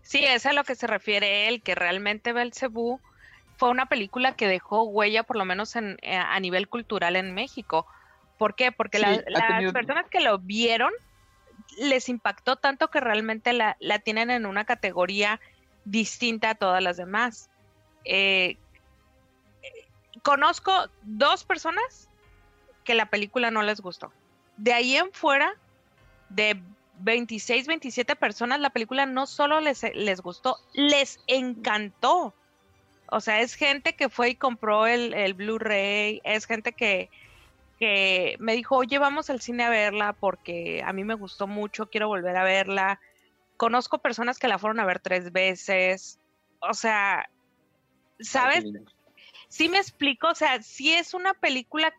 Sí, es a lo que se refiere él, que realmente Belcebú fue una película que dejó huella, por lo menos en, eh, a nivel cultural en México. ¿Por qué? Porque Sí, la- ha las tenido- personas que lo vieron les impactó tanto que realmente la, la tienen en una categoría distinta a todas las demás. Eh, conozco dos personas que la película no les gustó. De ahí en fuera, de 26, 27 personas, la película no solo les, les gustó, les encantó. O sea, es gente que fue y compró el, el Blu-ray, es gente que, que me dijo, oye, vamos al cine a verla porque a mí me gustó mucho, quiero volver a verla. Conozco personas que la fueron a ver tres veces. O sea, ¿sabes? sí me explico, o sea, sí es una película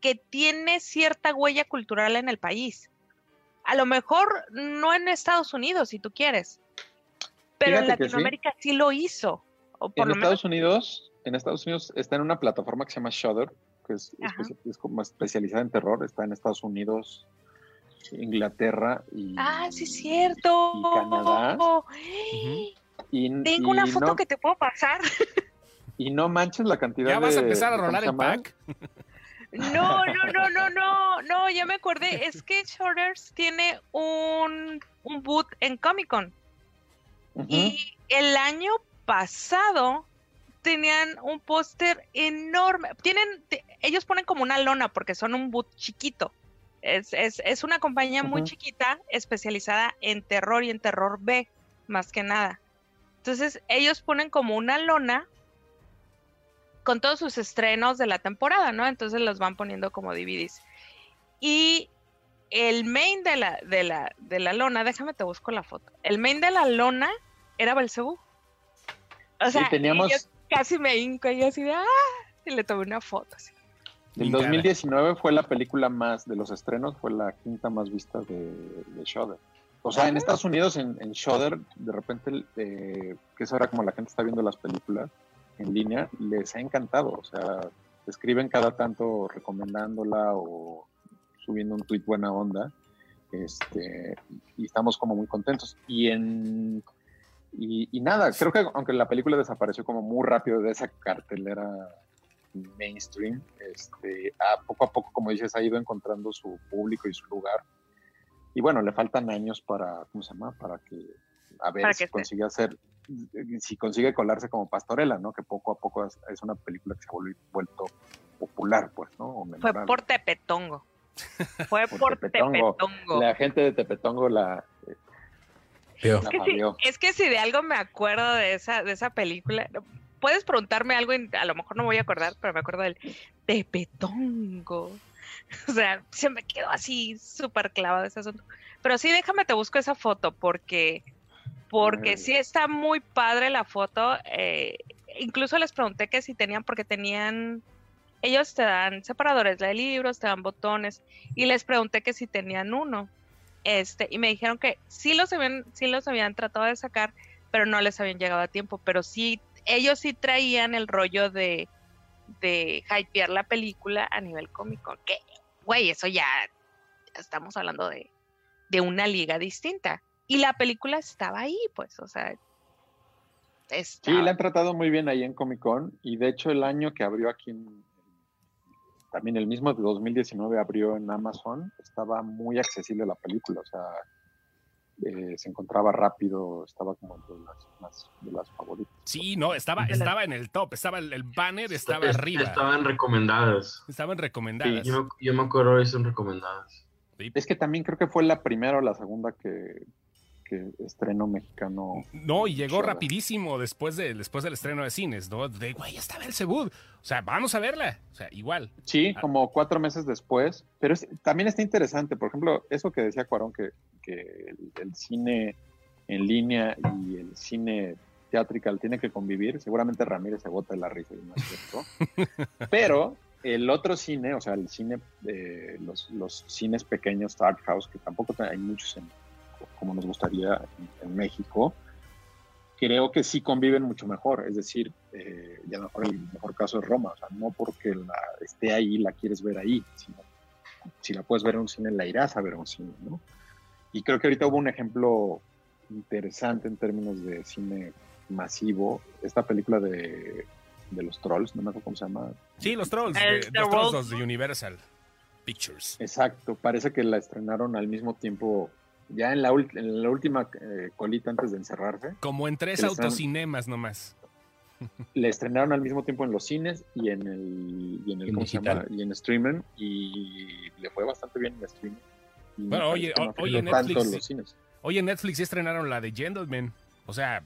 que tiene cierta huella cultural en el país. A lo mejor no en Estados Unidos, si tú quieres, pero en sí. Latinoamérica sí. lo hizo. O por en lo menos, Estados Unidos, en Estados Unidos está en una plataforma que se llama Shudder, que es, como especializada en terror. Está en Estados Unidos, Inglaterra y, ah, sí, es cierto. y Canadá. Y, Tengo una foto no, que te puedo pasar. y no manches la cantidad ¿Ya vas a de- empezar a de- ¿cómo rolar el pack? No, no, no, no, no, no, ya me acordé. Es que Shorters tiene un, un boot en Comic Con. Y el año pasado tenían un póster enorme. Tienen, te- ellos ponen como una lona porque son un boot chiquito. Es, es, es una compañía muy chiquita especializada en terror y en terror B, más que nada. Entonces, ellos ponen como una lona con todos sus estrenos de la temporada, ¿no? Entonces los van poniendo como DVDs. Y el main de la, de la, de la lona, déjame te busco la foto. El main de la lona era Belcebú. O sea, teníamos- yo casi me hinco y así de ¡ah! Y le tomé una foto así. El Mi cara. 2019 fue la película más, de los estrenos, fue la quinta más vista de, de Shudder. O sea, en Estados Unidos, en, en Shudder, de repente, eh, que es ahora como la gente está viendo las películas en línea, les ha encantado. O sea, escriben cada tanto recomendándola o subiendo un tweet buena onda. Este, y estamos como muy contentos. Y en y, y nada, creo que aunque la película desapareció como muy rápido de esa cartelera mainstream, este, a poco a poco, como dices, ha ido encontrando su público y su lugar. Y bueno, le faltan años para, ¿cómo se llama? Para que, a ver si esté. consigue hacer, si consigue colarse como Pastorela, ¿no? Que poco a poco es, es una película que se ha vuelto popular, pues, ¿no? Fue por Tepetongo. Fue Por por Tepetongo. Tepetongo. La gente de Tepetongo la, Tío, Es que, es si de algo me acuerdo de esa, de esa película, puedes preguntarme algo y a lo mejor no voy a acordar, pero me acuerdo del Tepetongo. O sea, se me quedó así súper clavado ese asunto. Pero sí, déjame te busco esa foto porque, porque sí está muy padre la foto. eh, incluso les pregunté que si tenían, porque tenían, ellos te dan separadores de libros, te dan botones, y les pregunté que si tenían uno. Este, y me dijeron que sí los habían, sí los habían tratado de sacar, pero no les habían llegado a tiempo. Pero sí, ellos sí traían el rollo de, de hypear la película a nivel cómico. Que, güey, eso ya estamos hablando de, de una liga distinta. Y la película estaba ahí, pues, o sea. Sí, la han tratado muy bien ahí en Comic Con y de hecho el año que abrió aquí en, también el mismo de 2019 abrió en Amazon, estaba muy accesible la película, o sea, eh, se encontraba rápido, estaba como entre las, más- de las favoritas. Sí, no, estaba, estaba en el top, estaba el, el banner, estaba Es- arriba. Estaban recomendadas. Estaban recomendadas. Yo me, yo me acuerdo son recomendadas. Sí. Es que también creo que fue la primera o la segunda que, que estrenó mexicano. No, y llegó rapidísimo después, de, después del estreno de cines, ¿no? De, güey, está Belzebud. O sea, vamos a verla. O sea, igual. Sí, Ah. como cuatro meses después, pero es- también está interesante, por ejemplo, eso que decía Cuarón, que, que el, el cine en línea y el cine theatrical tiene que convivir, seguramente Ramírez se bota de la risa y no es cierto, pero el otro cine, o sea, el cine, de los, los cines pequeños, Art House, que tampoco hay muchos en- como nos gustaría en, en México, creo que sí conviven mucho mejor. Es decir, eh, y a lo mejor el mejor caso es Roma. O sea, no porque la esté ahí la quieres ver ahí, sino si la puedes ver en un cine, la irás a ver a un cine, ¿no? Y creo que ahorita hubo un ejemplo interesante en términos de cine masivo. Esta película de, de los trolls, no me acuerdo cómo se llama. Sí, los trolls. Los trolls de Universal Pictures. Exacto, parece que la estrenaron al mismo tiempo, ya en la, en la última eh, colita antes de encerrarse. Como en tres autocinemas nomás. le estrenaron al mismo tiempo en los cines y en el y en el ¿cómo se llama? y en streaming y le fue bastante bien en streaming. Y Bueno, oye, no oye, Netflix- los cines. Hoy en Netflix ya estrenaron la de Gentleman. O sea,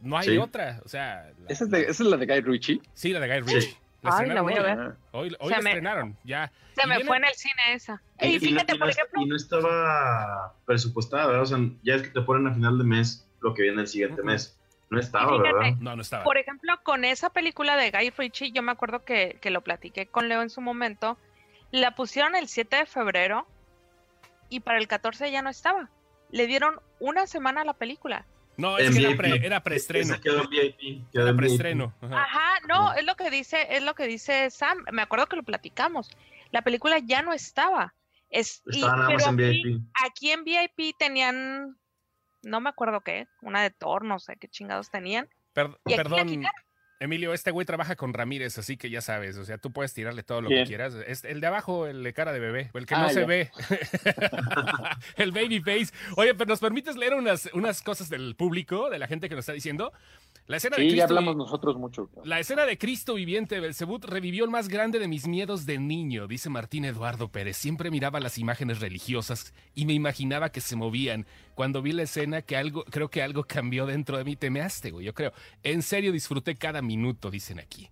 no hay Sí. otra. O sea, la- ¿Esa es, de, esa es la de Guy Ritchie? sí, la de Guy Ritchie. La Ay, la voy a ver. Hoy, hoy Se la me- estrenaron, ya. Se me viene- fue en el cine esa. Y- Y fíjate, y no por ejemplo, Y no estaba presupuestada, ¿verdad? O sea, ya es que te ponen a final de mes lo que viene el siguiente mes. No estaba, fíjate, ¿verdad? No, no estaba. por ejemplo, con esa película de Guy Ritchie, yo me acuerdo que, que lo platiqué con Leo en su momento. La pusieron el 7 de febrero y para el 14 ya no estaba. Le dieron una semana a la película. No, es En que era, pre- era preestreno. Esa quedó en VIP. Quedó Era preestreno. ajá. Ajá, no, es lo que dice, es lo que dice Sam. Me acuerdo que lo platicamos. La película ya no estaba. Es, y- más pero en aquí- VIP. aquí en VIP tenían, no me acuerdo qué, una de Thor, no sé qué chingados tenían. Per- Y aquí la perdón. Emilio, este güey trabaja con Ramírez, así que ya sabes, o sea, tú puedes tirarle todo lo ¿Quién? que quieras. Es el de abajo, el de cara de bebé, el que no Ah, se ve. el baby face. Oye, pero ¿nos permites leer unas, unas cosas del público, de la gente que nos está diciendo? La escena de Sí, ya Cristo hablamos nosotros mucho. La escena de Cristo viviente de Belcebú revivió el más grande de mis miedos de niño, dice Martín Eduardo Pérez. Siempre miraba las imágenes religiosas y me imaginaba que se movían. Cuando vi la escena, que algo, creo que algo cambió dentro de mí. Te measte, güey, yo creo. En serio disfruté cada minuto, dicen aquí.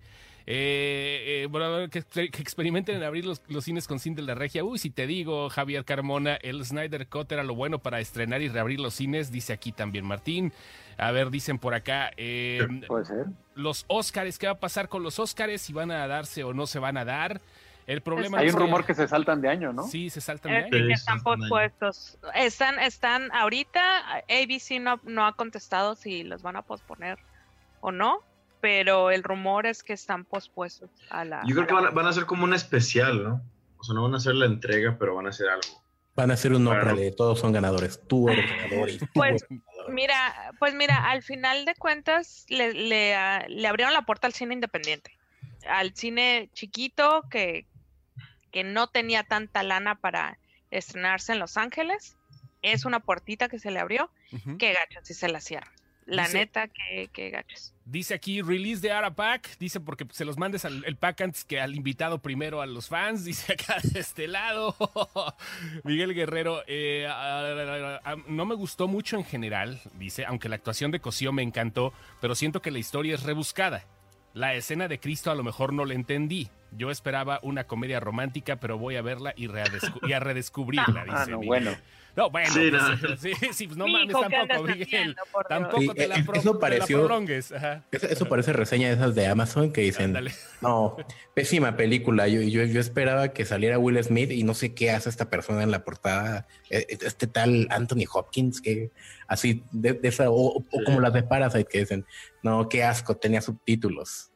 Eh, eh, bueno, que, que experimenten en abrir los, los cines con Cine de la Regia. Uy, si te digo, Javier Carmona, el Snyder Cut era lo bueno para estrenar y reabrir los cines, dice aquí también Martín. A ver, dicen por acá. eh, Puede ser. los Óscares, ¿qué va a pasar con los Óscares? Si van a darse o no se van a dar. El problema Hay un rumor que se saltan de año, ¿no? Sí, se saltan de año. Sí, están pospuestos. Están, están ahorita, ABC no, no ha contestado si los van a posponer o no, pero el rumor es que están pospuestos a la. Yo creo que van a, van a hacer como un especial, ¿no? O sea, no van a hacer la entrega, pero van a hacer algo. Van a hacer un nombre de todos son ganadores. Tú eres ganador. Y tú Pues, eres ganador. Mira, pues mira, al final de cuentas le, le, ah, le abrieron la puerta al cine independiente, al cine chiquito que, que no tenía tanta lana para estrenarse en Los Ángeles. Es una puertita que se le abrió. Ujú. Qué gachos si se la cierran. La Dice- neta, que, que gachos. Dice aquí, release de Ara Pack. Dice porque se los mandes al el pack antes que al invitado primero a los fans. Dice acá de este lado. Miguel Guerrero, eh, no me gustó mucho en general, dice, aunque la actuación de Cosío me encantó, pero siento que la historia es rebuscada. La escena de Cristo a lo mejor no la entendí. Yo esperaba una comedia romántica, pero voy a verla y, y a redescubrirla, dice Ah, no, Miguel. bueno. No, bueno, Sí, pues, no. sí, sí, pues no mames ¿qué andas tampoco, Miguel. Tampoco Sí, te la, eh, eso te la pareció- prolongues. Ajá. Eso, eso parece reseña de esas de Amazon que dicen, Ándale. no, pésima película. Yo, yo, yo esperaba que saliera Will Smith y no sé qué hace esta persona en la portada. Eh, Este tal Anthony Hopkins, que así, de, de esa, o, o como las de Parasite que dicen, no, qué asco, tenía subtítulos.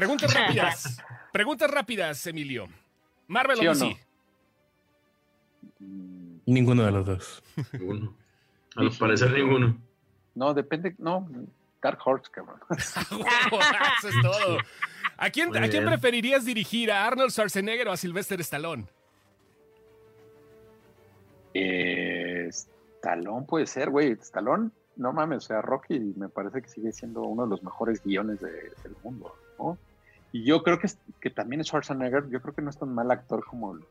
Preguntas rápidas. Preguntas rápidas, Emilio. Marvel ¿Sí o DC. no? Mm, Ninguno de los dos. Ninguno. A lo parecer ninguno. No, depende, no, Dark Horse, cabrón. Eso es todo. ¿A quién, Muy ¿A quién bien. preferirías dirigir? ¿A Arnold Schwarzenegger o a Sylvester Stallone? Eh, Stallone puede ser, güey. Stallone, no mames, o sea, Rocky me parece que sigue siendo uno de los mejores guiones de- del mundo, ¿no? Y yo creo que, es- que también Schwarzenegger, yo creo que no es tan mal actor como lo,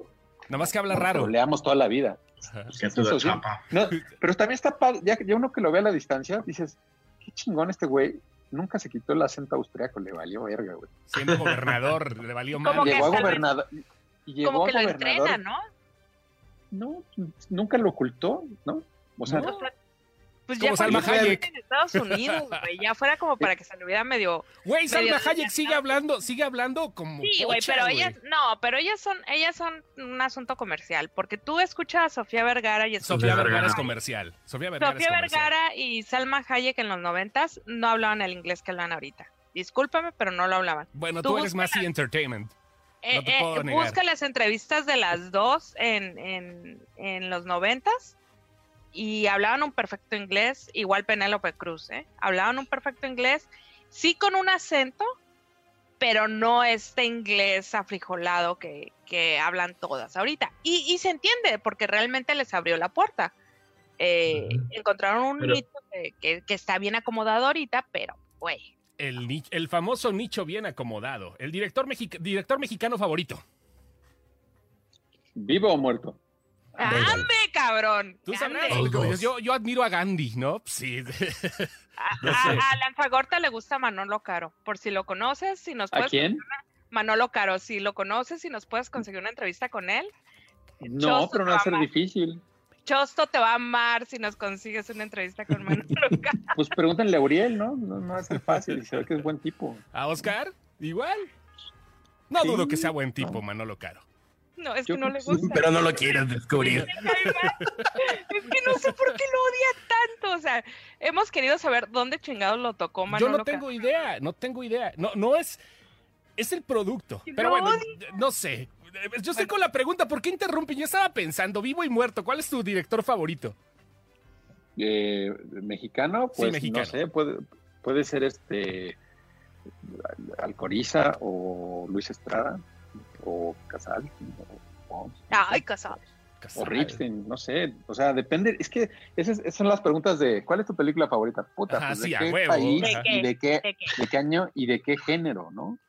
Nada más que habla como raro. lo leamos toda la vida. Eso sí. No, pero también está padre, ya, ya uno que lo ve a la distancia, dices, qué chingón este güey. Nunca se quitó el acento austriaco, le valió verga, güey. Siendo gobernador, le valió Como mal. que Llegó a gobernador. y Llegó Como a que lo gobernador. entrena, ¿no? No, nunca lo ocultó, ¿no? O sea, No. Pues ya Salma Hayek. en Estados Unidos, güey, ya fuera como para que se le hubiera medio Güey, Salma medio- Hayek sigue hablando, sigue hablando como. Sí, güey, pero ellas, no, pero ellas son, ellas son un asunto comercial, porque tú escuchas a Sofía Vergara y Sofía Vergara es comercial. Sofía Vergara Sofía es comercial. Vergara y Salma Hayek en los noventas no hablaban el inglés que hablan ahorita. Discúlpame, pero no lo hablaban. Bueno, Tú tú eres más entertainment. Eh, No eh, busca las entrevistas de las dos en, en, en los noventas y hablaban un perfecto inglés, igual Penélope Cruz, ¿eh? Hablaban un perfecto inglés, sí con un acento, pero no este inglés afrijolado que, que hablan todas ahorita. Y, y se entiende, porque realmente les abrió la puerta. Eh. Encontraron un Pero- nicho que, que- que está bien acomodado ahorita, pero, güey. El, el famoso nicho bien acomodado. El director, mexica- director mexicano favorito. ¿vivo o muerto? ¡Ande, cabrón! Tú dos. Yo, yo admiro a Gandhi, ¿no? Sí. A, No a- a Lanzagorta le gusta Manolo Caro. Por si lo conoces, si nos ¿A puedes. quién? Manolo Caro, si lo conoces, si nos puedes conseguir una entrevista con él. No, Chosto pero no va a ser difícil. Chosto te va a amar si nos consigues una entrevista con Manolo Caro. Pues pregúntenle a Uriel, ¿no? No, no va a ser fácil. y Se ve que es buen tipo. ¿A Oscar? Igual. No Sí. dudo que sea buen tipo, Manolo Caro. No, es Yo que no le sí, gusta. Pero no lo quieres descubrir. Es que no sé por qué lo odia tanto. O sea, hemos querido saber dónde chingados lo tocó Manolo Yo no tengo idea, no tengo idea. No, no es. Es el producto. No, Pero bueno, no sé. Yo estoy con la pregunta, ¿por qué interrumpen? Yo estaba pensando, vivo y muerto, ¿cuál es tu director favorito? Eh, mexicano, Sí, pues mexicano. no sé, puede, puede ser este Alcoriza o Luis Estrada o Casal o, o- Ay, casado. o Casal. Ripstein, no sé, o sea, depende, es que esas, esas son las preguntas de ¿cuál es tu película favorita? Puta, Ajá, pues, de sí, qué huevo. país ¿De qué? y de qué, ¿De qué? de qué año y de qué género, ¿no?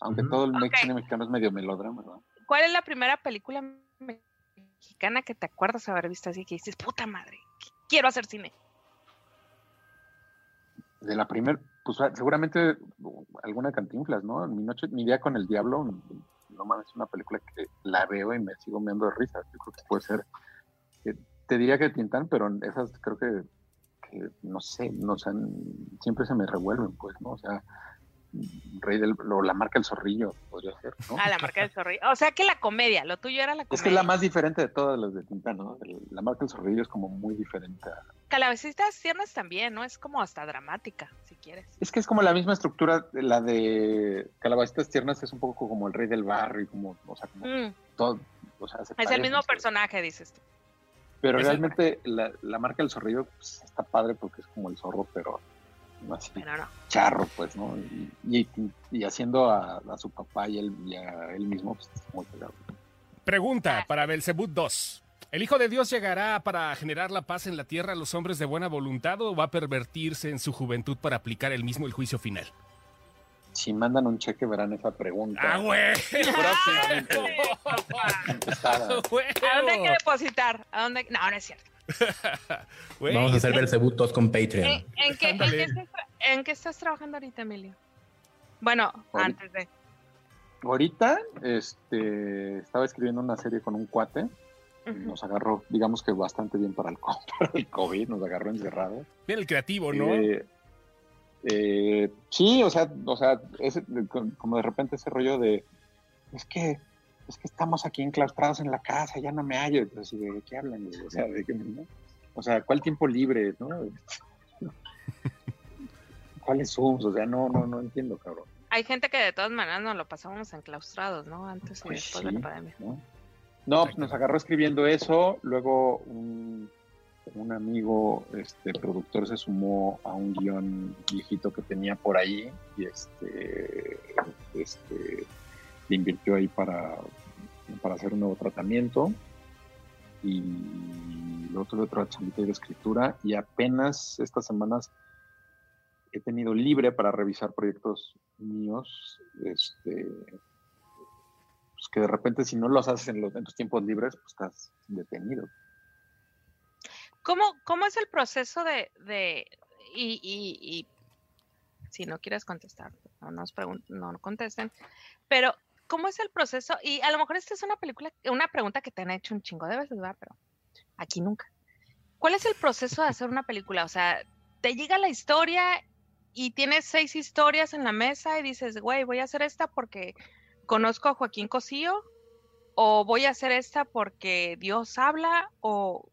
Aunque todo el cine mexicano es medio melodrama, ¿verdad? ¿Cuál es la primera película mexicana que te acuerdas haber visto así que dices, puta madre, quiero hacer cine? De la primer, pues seguramente alguna cantinflas, ¿no? Mi noche, mi día con el diablo, no mames, es una película que la veo y me sigo meando de risa. Yo creo que puede ser, que- te diría que Tintán, pero esas creo que, no sé, no sé, siempre se me revuelven, pues, ¿no? O sea, Rey del, o la marca El Zorrillo podría ser, ¿no? Ah, la marca del zorrillo. O sea que la comedia, lo tuyo era la comedia. Es que es la más diferente de todas las de Tintán, ¿no? La marca El Zorrillo es como muy diferente. a- Calabecitas tiernas también, ¿no? Es como hasta dramática, si quieres. Es que es como la misma estructura, la de Calabacitas Tiernas es un poco como el rey del barrio y como, o sea, como Mm, todo, o sea, se es el mismo personaje, dices tú. Pero realmente la, la marca del zorrillo pues, está padre porque es como el zorro, pero no así Pero no. Charro, pues, ¿no? Y, y- y haciendo a, a su papá y, él, y a él mismo, pues es muy pegado. Pregunta para Belzebut 2. ¿El Hijo de Dios llegará para generar la paz en la tierra a los hombres de buena voluntad o va a pervertirse en su juventud para aplicar el mismo el juicio final? Si mandan un cheque verán esa pregunta. ¡Ah, güey! Próximamente contestada. ¿A dónde hay que depositar? ¿A dónde? No, no es cierto. Vamos a hacer Belzebutos con ¿En, Patreon. en qué, en, qué estás, tra- en qué estás trabajando ahorita, Emilio? Bueno, Ahorita. antes de. Ahorita este, estaba escribiendo una serie con un cuate. Nos agarró, digamos que bastante bien para el, co- para el COVID, nos agarró encerrados. Bien el creativo, ¿no? Eh, eh, sí, o sea, o sea, ese- como de repente ese rollo de es que es que estamos aquí enclaustrados en la casa, ya no me hallo. Entonces, ¿de qué hablan? O sea, ¿de qué, no? O sea, ¿cuál tiempo libre, no? ¿Cuáles Zooms? O sea, no, no, no entiendo, cabrón. Hay gente que de todas maneras nos lo pasamos enclaustrados, ¿no? Antes y Pues después de la pandemia. ¿no? No, pues nos agarró escribiendo eso, luego un, un amigo, este, productor, se sumó a un guion viejito que tenía por ahí y este, este, le invirtió ahí para, para hacer un nuevo tratamiento y luego tuve otra chambita de escritura y apenas estas semanas he tenido libre para revisar proyectos míos, este, pues que de repente si no los haces en, los, tiempos libres, pues estás detenido. ¿Cómo, cómo es el proceso de, de y, y, si no quieres contestar, no nos no contesten, pero ¿cómo es el proceso? Y a lo mejor esta es una película, una pregunta que te han hecho un chingo de veces, ¿verdad? Pero aquí nunca. ¿Cuál es el proceso de hacer una película? O sea, te llega la historia y tienes seis historias en la mesa y dices, güey, voy a hacer esta porque conozco a Joaquín Cosío, o voy a hacer esta porque Dios habla, o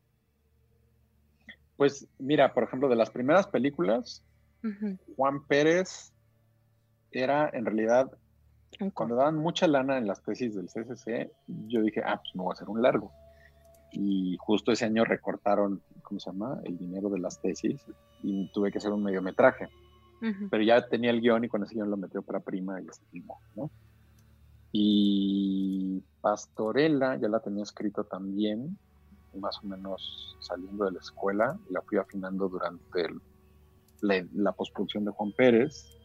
Pues mira, por ejemplo, de las primeras películas, Juan Pérez era en realidad, cuando daban mucha lana en las tesis del CCC, yo dije, ah, pues me voy a hacer un largo. Y justo ese año recortaron, ¿cómo se llama? El dinero de las tesis y tuve que hacer un mediometraje. Ujú. pero ya tenía el guion y con ese guion lo metió para prima y se filmó, ¿no? Y Pastorela ya la tenía escrito también, más o menos saliendo de la escuela, y la fui afinando durante el- la, la postproducción de Juan Pérez.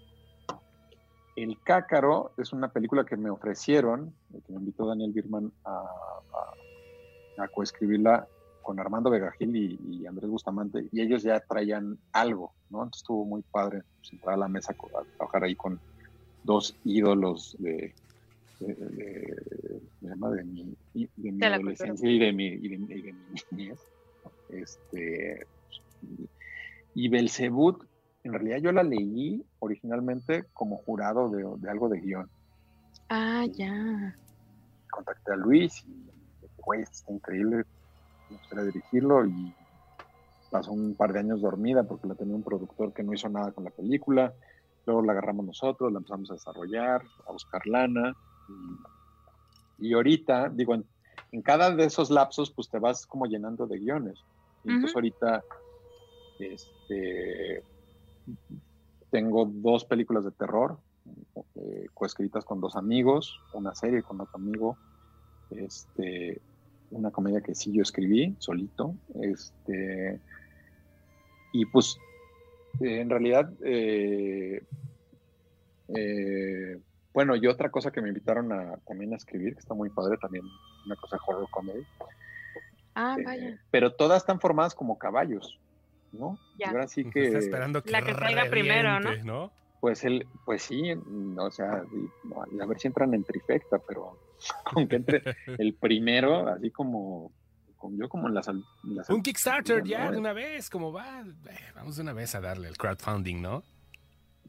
El Cácaro es una película que me ofrecieron, que me invitó Daniel Birman a, a, a coescribirla con Armando Vegagil y, y Andrés Bustamante, y ellos ya traían algo, ¿no? Entonces estuvo muy padre pues, entrar a la mesa a trabajar ahí con dos ídolos de, de, mi, de mi adolescencia y de mi, y de, mi- y de mi niñez. Este, y, y Belzebut, en realidad yo la leí originalmente como jurado de, de algo de guion. Ah, ya. Contacté a Luis y güey, está increíble, me gustaría dirigirlo y pasó un par de años dormida porque la tenía un productor que no hizo nada con la película. Luego la agarramos nosotros, la empezamos a desarrollar, a buscar lana. Y, y ahorita, digo, en, en cada de esos lapsos, pues te vas como llenando de guiones. Y entonces ahorita este, tengo dos películas de terror eh, coescritas con dos amigos, una serie con otro amigo, este, una comedia que sí yo escribí solito, este, y pues eh, en realidad, eh, eh, bueno, y otra cosa que me invitaron a, también a escribir, que está muy padre, también una cosa horror comedy, Ah, vaya. pero todas están formadas como caballos, ¿no? Ya. Ahora sí Está que, esperando que La que salga primero, ¿no? pues el, pues sí, o sea, y- a ver si entran en trifecta, pero con que entre el primero, así como, como yo como en las, en las Un Kickstarter ya, ¿no? de una vez, como va. Eh, Vamos de una vez a darle el crowdfunding, ¿no?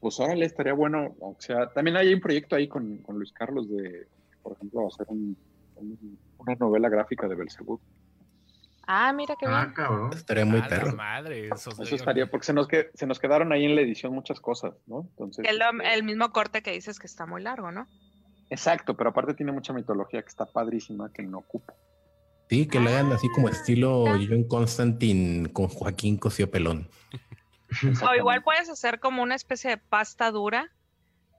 Pues órale, estaría bueno, o sea, también hay un proyecto ahí con, con Luis Carlos de, por ejemplo, hacer un, un- una novela gráfica de Belzebú. Ah, mira qué Ah, bien. cabrón. Estaría muy A la perro. madre, Eso estaría, porque se nos, que, se nos quedaron ahí en la edición muchas cosas, ¿no? Entonces, El, este, el mismo corte que dices que está muy largo, ¿no? exacto, pero aparte tiene mucha mitología que está padrísima, que no ocupa. Sí, que le hagan así como Ah, estilo. John Constantine con Joaquín Cosío Pelón. O igual puedes hacer como una especie de pasta dura.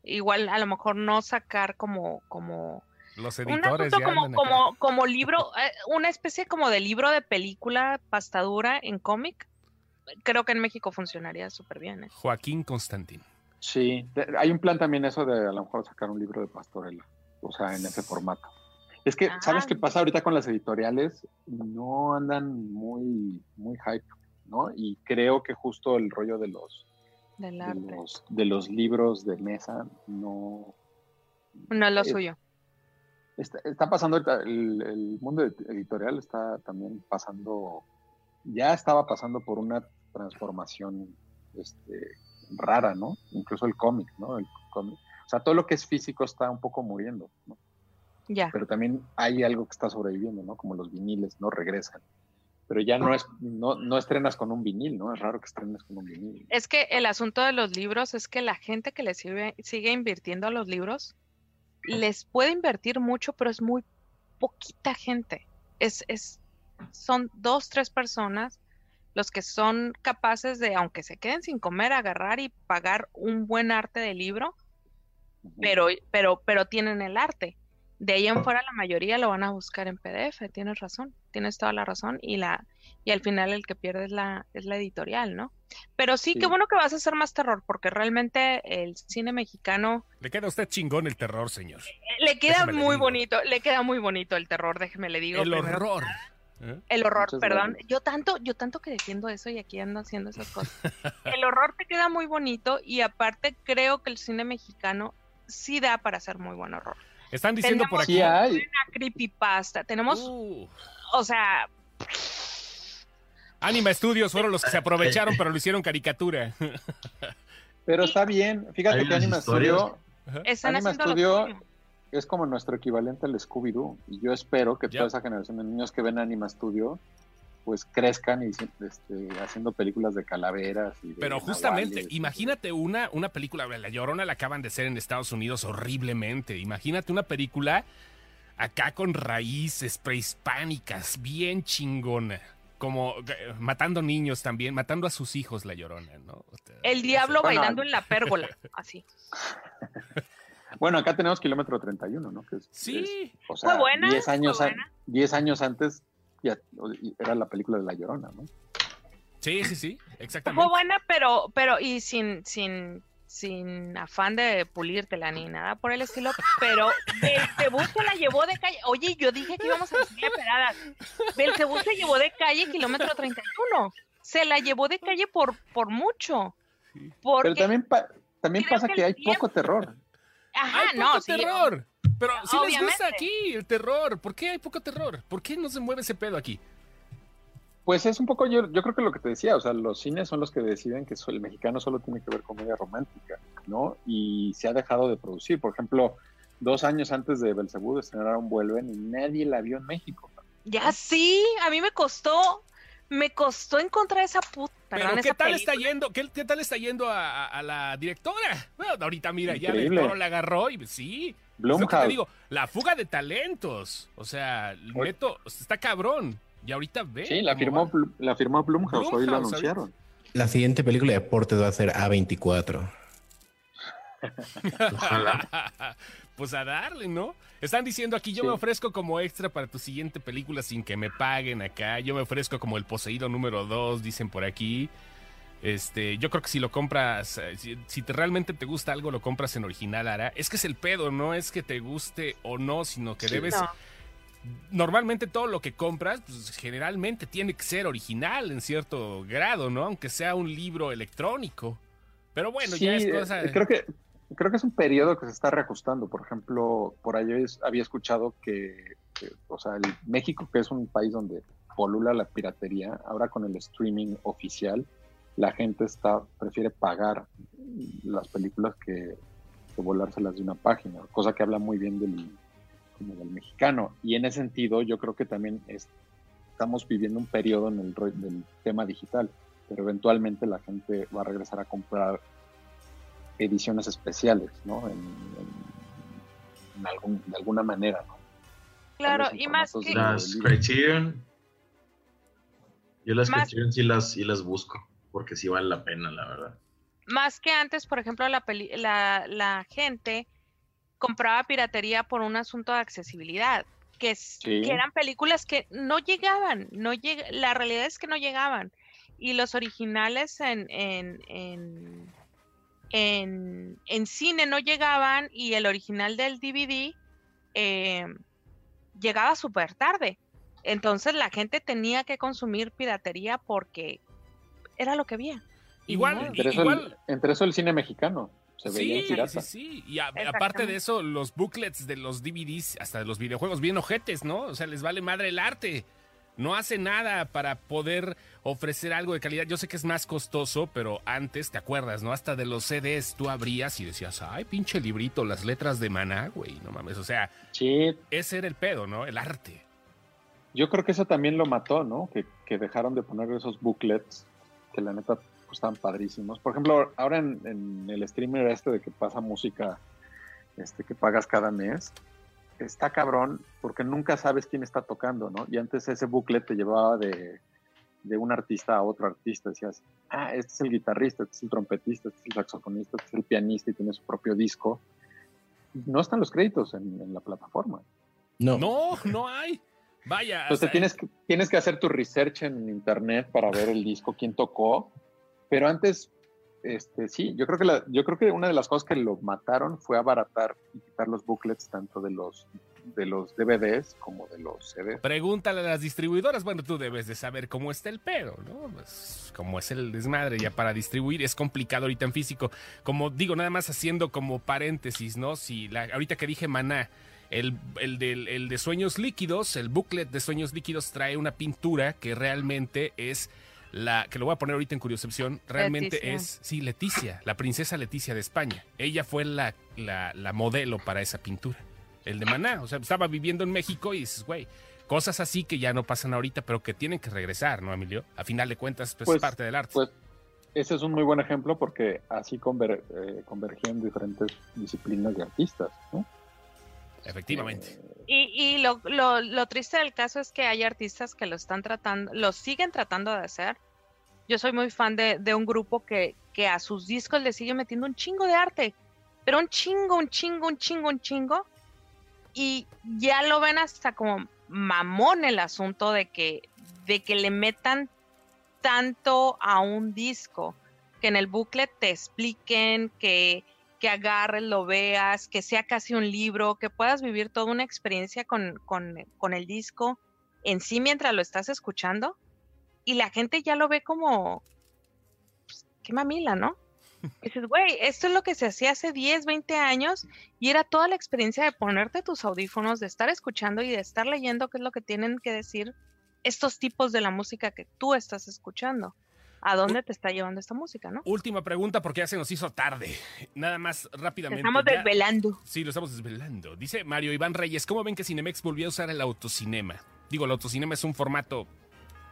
Igual a lo mejor no sacar como, como Los un editores asunto ya como, como, como libro, eh, una especie como de libro de película pasta dura en cómic. Creo que en México funcionaría súper bien. ¿eh? Joaquín Constantín. Sí, de- hay un plan también eso de a lo mejor sacar un libro de pastorela, o sea, en ese formato. Es que, ¿sabes Ah. qué pasa ahorita con las editoriales? No andan muy, muy hype, ¿no? Y creo que justo el rollo de los, Del de los, de los libros de mesa no... No es lo suyo. Está, está pasando, el, el mundo ed- editorial está también pasando, ya estaba pasando por una transformación este, rara, ¿no? Incluso el cómic, ¿no? El cómic. O sea, todo lo que es físico está un poco muriendo, ¿no? Ya. Pero también hay algo que está sobreviviendo, ¿no? Como los viniles, ¿no? Regresan. Pero ya no es, no, no estrenas con un vinil, ¿no? Es raro que estrenes con un vinil. Es que el asunto de los libros es que la gente que le sigue, sigue invirtiendo a los libros les puede invertir mucho, pero es muy poquita gente. Es, es, son dos, tres personas los que son capaces de, aunque se queden sin comer, agarrar y pagar un buen arte de libro, pero, pero, pero tienen el arte. De ahí en fuera la mayoría lo van a buscar en PDF, tienes razón, tienes toda la razón, y la, y al final el que pierde es la, es la editorial, ¿no? Pero sí, Sí. qué bueno que vas a hacer más terror, porque realmente el cine mexicano Le queda a usted chingón el terror, señor. le queda muy bonito, le queda muy bonito el terror, déjeme le digo. el primero. horror. ¿Eh? El horror, Muchas perdón. gracias. Yo tanto, yo tanto que defiendo eso y aquí ando haciendo esas cosas. El horror te queda muy bonito y aparte creo que el cine mexicano sí da para hacer muy buen horror. Están diciendo por aquí. Una creepypasta, tenemos, Uh, o sea, Anima Studios fueron los que se aprovecharon, pero lo hicieron caricatura. pero está bien. Fíjate que Anima. Studio Anima Studio es como nuestro equivalente al Scooby-Doo. Y yo espero que Ya. toda esa generación de niños que ven Anima Studio pues crezcan y este, haciendo películas de calaveras. Y de Pero justamente, nahuales. imagínate una, una película, La Llorona la acaban de hacer en Estados Unidos horriblemente. Imagínate una película acá con raíces prehispánicas, bien chingona. Como eh, matando niños también, matando a sus hijos, La Llorona, ¿no? El diablo Bueno, bailando en la pérgola, así. Bueno, acá tenemos kilómetro 31, ¿no? Que es, Sí, es, o sea, Fue buena, 10 años, fue a- buena. 10 años antes ya era la película de La Llorona, ¿no? sí, sí, sí, Fue exactamente. buena, pero, pero, y sin, sin, sin afán de pulírtela ni nada por el estilo, pero Belcebú se la llevó de calle. Oye, yo dije que íbamos a decirle peradas. Belcebú se llevó de calle kilómetro 31. Se la llevó de calle por, por mucho. Porque, Pero también, pa- también pasa que hay tiempo- poco terror. ajá, Hay no, poco sí. terror. Pero sí les gusta aquí el terror. ¿Por qué hay poco terror? ¿Por qué no se mueve ese pedo aquí? Pues es un poco, yo, yo creo que lo que te decía, o sea, los cines son los que deciden que el mexicano solo tiene que ver comedia romántica, ¿no? Y se ha dejado de producir. Por ejemplo, dos años antes de Belcebú de estrenar un Vuelven y nadie la vio en México. Ya sí, a mí me costó, me costó encontrar esa puta. Pero perdón, ¿qué esa tal película. está yendo? ¿Qué, qué tal está yendo a, a- la directora? Bueno, ahorita mira, ya el toro la agarró y sí. Es lo que te Blumhouse. digo, la fuga de talentos. O sea, neto, está cabrón. Y ahorita ve. Sí, la firmó, la firmó Blumhouse, hoy lo Blumhouse, anunciaron. La siguiente película de deportes va a ser A24. Ojalá. pues a darle, ¿no? Están diciendo aquí, yo Sí. me ofrezco como extra para tu siguiente película sin que me paguen acá. Yo me ofrezco como el poseído número 2, dicen por aquí. Este, yo creo que si lo compras, eh, si, si te, realmente te gusta algo, lo compras en original, Ara. Es que es el pedo, no es que te guste o no, sino que Sí. debes. No. Normalmente todo lo que compras, pues generalmente tiene que ser original en cierto grado, ¿no? Aunque sea un libro electrónico. Pero bueno, Sí, ya es cosa. creo que creo que es un periodo que se está reajustando. Por ejemplo, por ahí había escuchado que, que, o sea, el México, que es un país donde polula la piratería, ahora con el streaming oficial, la gente está prefiere pagar las películas que, que volárselas de una página, cosa que habla muy bien del, como del mexicano. Y en ese sentido, yo creo que también es- estamos viviendo un periodo en el del tema digital, pero eventualmente la gente va a regresar a comprar ediciones especiales, ¿no? En, en- en algún, de alguna manera, ¿no? Claro, y más que- Las. Criterion. Yo las Más- Criterion sí las, sí las busco, porque sí vale la pena, la verdad. Más que antes, por ejemplo, la, peli- la, la gente compraba piratería por un asunto de accesibilidad, que, es- Sí. que eran películas que no llegaban, no lleg- la realidad es que no llegaban. Y los originales en, en, en, en, en cine no llegaban y el original del DVD eh, llegaba súper tarde. Entonces la gente tenía que consumir piratería porque era lo que había. Igual, no. Entre, eso igual. el, entre eso el cine mexicano. Se Sí, pirata. sí, sí. Y a- aparte de eso, los booklets de los DVDs, hasta de los videojuegos, bien ojetes, ¿no? O sea, les vale madre el arte. No hace nada para poder ofrecer algo de calidad. Yo sé que es más costoso, pero antes, ¿te acuerdas, no? Hasta de los CDs tú abrías y decías, ay, pinche librito, las letras de maná, güey, no mames. O sea, Sí, ese era el pedo, ¿no? El arte. yo creo que eso también lo mató, ¿no? Que, que dejaron de poner esos booklets que la neta pues, estaban padrísimos. Por ejemplo, ahora en, en el streamer este de que pasa música este que pagas cada mes, está cabrón porque nunca sabes quién está tocando, ¿no? Y antes ese booklet te llevaba de, de un artista a otro artista. Decías, ah, este es el guitarrista, este es el trompetista, este es el saxofonista, este es el pianista y tiene su propio disco. No están los créditos en, en la plataforma. No, No, no hay. Vaya. Entonces tienes que, tienes que hacer tu research en internet para ver el disco, quién tocó. Pero antes, este, sí, yo creo que la, yo creo que una de las cosas que lo mataron fue abaratar y quitar los booklets tanto de los de los DVDs como de los CDs. Pregúntale a las distribuidoras. Bueno, tú debes de saber cómo está el pedo, ¿no? Pues, cómo es el desmadre ya para distribuir. Es complicado ahorita en físico. Como digo, nada más haciendo como paréntesis, ¿no? Si la, ahorita que dije maná, el, el, del- el de sueños líquidos, el booklet de sueños líquidos trae una pintura que realmente es la que lo voy a poner ahorita en curiocepción, realmente Leticia. es, sí, Leticia, la princesa Leticia de España. Ella fue la, la, la modelo para esa pintura, el de Maná. O sea, estaba viviendo en México y dices, güey, cosas así que ya no pasan ahorita, pero que tienen que regresar, ¿no, Emilio? A final de cuentas, pues, Pues, es parte del arte. Pues ese es un muy buen ejemplo porque así conver- eh, convergían diferentes disciplinas de artistas, ¿no? Efectivamente. Y, y lo, lo, lo triste del caso es que hay artistas que lo están tratando, lo siguen tratando de hacer. Yo soy muy fan de, de un grupo que, que a sus discos le sigue metiendo un chingo de arte, pero un chingo, un chingo, un chingo, un chingo. Y ya lo ven hasta como mamón el asunto de que, de que le metan tanto a un disco, que en el booklet te expliquen, que, que agarres, lo veas, que sea casi un libro, que puedas vivir toda una experiencia con, con, con el disco en sí mientras lo estás escuchando. Y la gente ya lo ve como, pues, qué mamila, ¿no? Dices, güey, esto es lo que se hacía hace 10, 20 años y era toda la experiencia de ponerte tus audífonos, de estar escuchando y de estar leyendo qué es lo que tienen que decir estos tipos de la música que tú estás escuchando. ¿A dónde te está llevando esta música, no? Última pregunta porque ya se nos hizo tarde. Nada más Te rápidamente. estamos ya- desvelando. Sí, lo estamos desvelando. Dice Mario Iván Reyes, ¿cómo ven que Cinemex volvió a usar el autocinema? Digo, el autocinema es un formato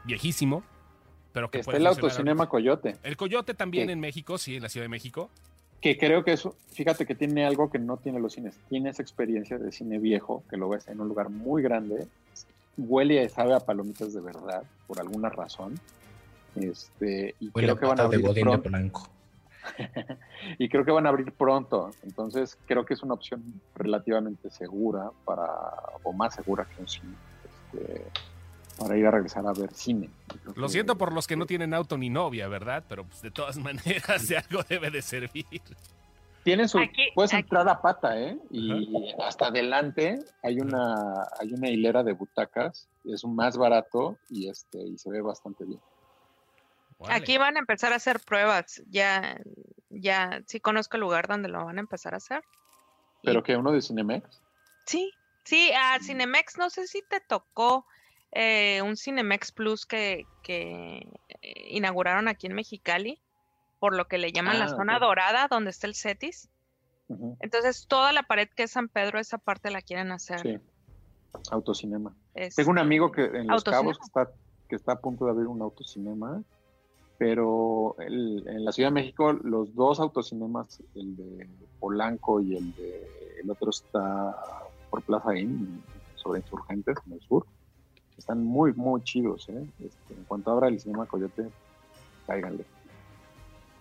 viejísimo, pero que está puede el autocinema Coyote. El Coyote también en México, sí, en la Ciudad de México. que creo que eso, fíjate que tiene algo que no tiene los cines, tiene esa experiencia de cine viejo, que lo ves en un lugar muy grande, huele y sabe a palomitas de verdad, por alguna razón, este, y Huele creo que van a abrir de pronto, Blanco. y creo que van a abrir pronto, entonces creo que es una opción relativamente segura para, o más segura que un cine, este, para ir a regresar a ver cine. Lo que- siento por los que no tienen auto ni novia, ¿verdad? Pero pues, de todas maneras de algo debe de servir. Tiene su, Aquí- puedes aquí- entrar a pata, ¿eh? Y hasta adelante hay una, hay una hilera de butacas, es un más barato y este, y se ve bastante bien. Órale. Aquí van a empezar a hacer pruebas. Ya, ya, sí conozco el lugar donde lo van a empezar a hacer. Pero que uno de Cinemex, Sí, sí, a Mm. Cinemex, no sé si te tocó eh, un Cinemex Plus que, que eh, inauguraron aquí en Mexicali, por lo que le llaman la Ah, zona dorada, donde está el CETIS. Entonces, toda la pared que es San Pedro, esa parte la quieren hacer. sí, autocinema. este, Tengo un amigo que en Los autocinema. Cabos que está, que está a punto de abrir un autocinema, pero el- en la Ciudad de México los dos autocinemas, el de Polanco y el de el otro está por Plaza Inn, sobre insurgentes en el sur. Están muy, muy chidos. ¿eh? Este, en cuanto abra el cinema Coyote, cáiganle.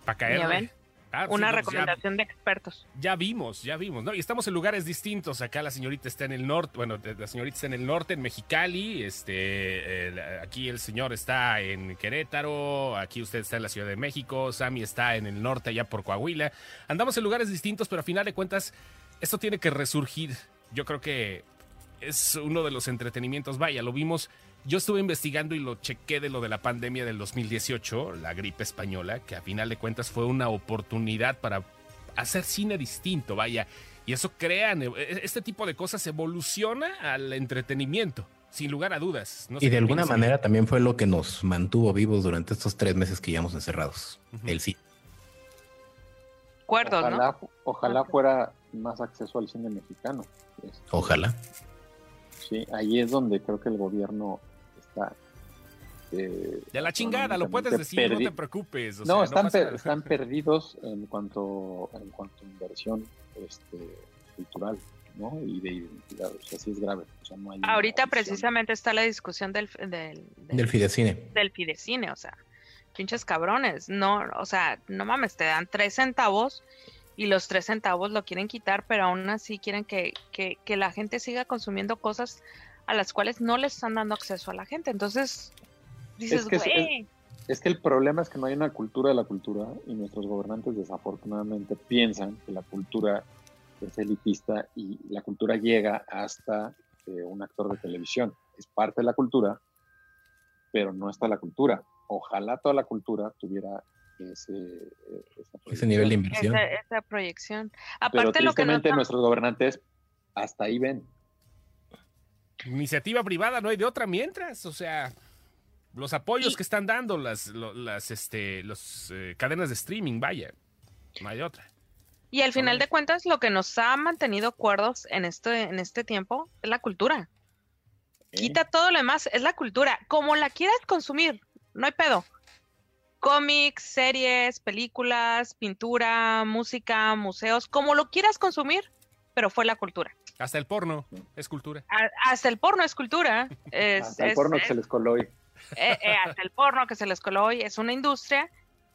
Para caer. Sí, Una no, ya- recomendación de expertos. Ya vimos, ya vimos, ¿no? Y estamos en lugares distintos. Acá la señorita está en el norte, bueno, la señorita está en el norte, en Mexicali. Este, el- aquí el señor está en Querétaro. Aquí usted está en la Ciudad de México. Sammy está en el norte, allá por Coahuila. Andamos en lugares distintos, pero a final de cuentas, esto tiene que resurgir. Yo creo que es uno de los entretenimientos. Vaya, lo vimos. Yo estuve investigando y lo chequé de lo de la pandemia del 2018, la gripe española, que a final de cuentas fue una oportunidad para hacer cine distinto, vaya. Y eso crean, eh, este tipo de cosas evoluciona al entretenimiento, sin lugar a dudas. No sé Y de alguna manera también fue lo que nos mantuvo vivos durante estos tres meses que llevamos encerrados. El sí. Acuerdos, ¿no? Ojalá, ojalá fuera más acceso al cine mexicano. Ojalá. Sí, ahí es donde creo que el gobierno está. eh, De la chingada, lo puedes decir, no te preocupes. o no, sea, están, per- están perdidos en cuanto, en cuanto a inversión este, cultural ¿no? y de identidad. O sea, sí es grave. O sea, no hay Ahorita precisamente está la discusión del, del, del, Del Fidecine. del Fidecine, o sea, pinches cabrones, no, o sea, no mames, te dan tres centavos y los tres centavos lo quieren quitar, pero aún así quieren que, que, que la gente siga consumiendo cosas a las cuales no le están dando acceso a la gente. Entonces, dices, que es- güey, Es que el problema es que no hay una cultura de la cultura y nuestros gobernantes desafortunadamente piensan que la cultura es elitista y la cultura llega hasta eh, un actor de televisión. Es parte de la cultura, pero no está la cultura. Ojalá toda la cultura tuviera ese, eh, Ese nivel de inversión. esa, esa proyección. Pero Aparte lo que nos tristemente nuestros gobernantes hasta ahí ven. Iniciativa privada, no hay de otra mientras, o sea, los apoyos Y- que están dando las, las este, los, eh, cadenas de streaming, vaya, no hay de otra. Y al final de cuentas, lo que nos ha mantenido cuerdos en este, en este tiempo es la cultura. ¿eh? Quita todo lo demás, es la cultura. Como la quieras consumir, no hay pedo. Cómics, series, películas, pintura, música, museos, como lo quieras consumir, pero fue la cultura. Hasta el porno es cultura. A- hasta el porno es cultura. Es, Hasta el es- porno que es- se les coló hoy. eh, eh, hasta el porno que se les coló hoy es una industria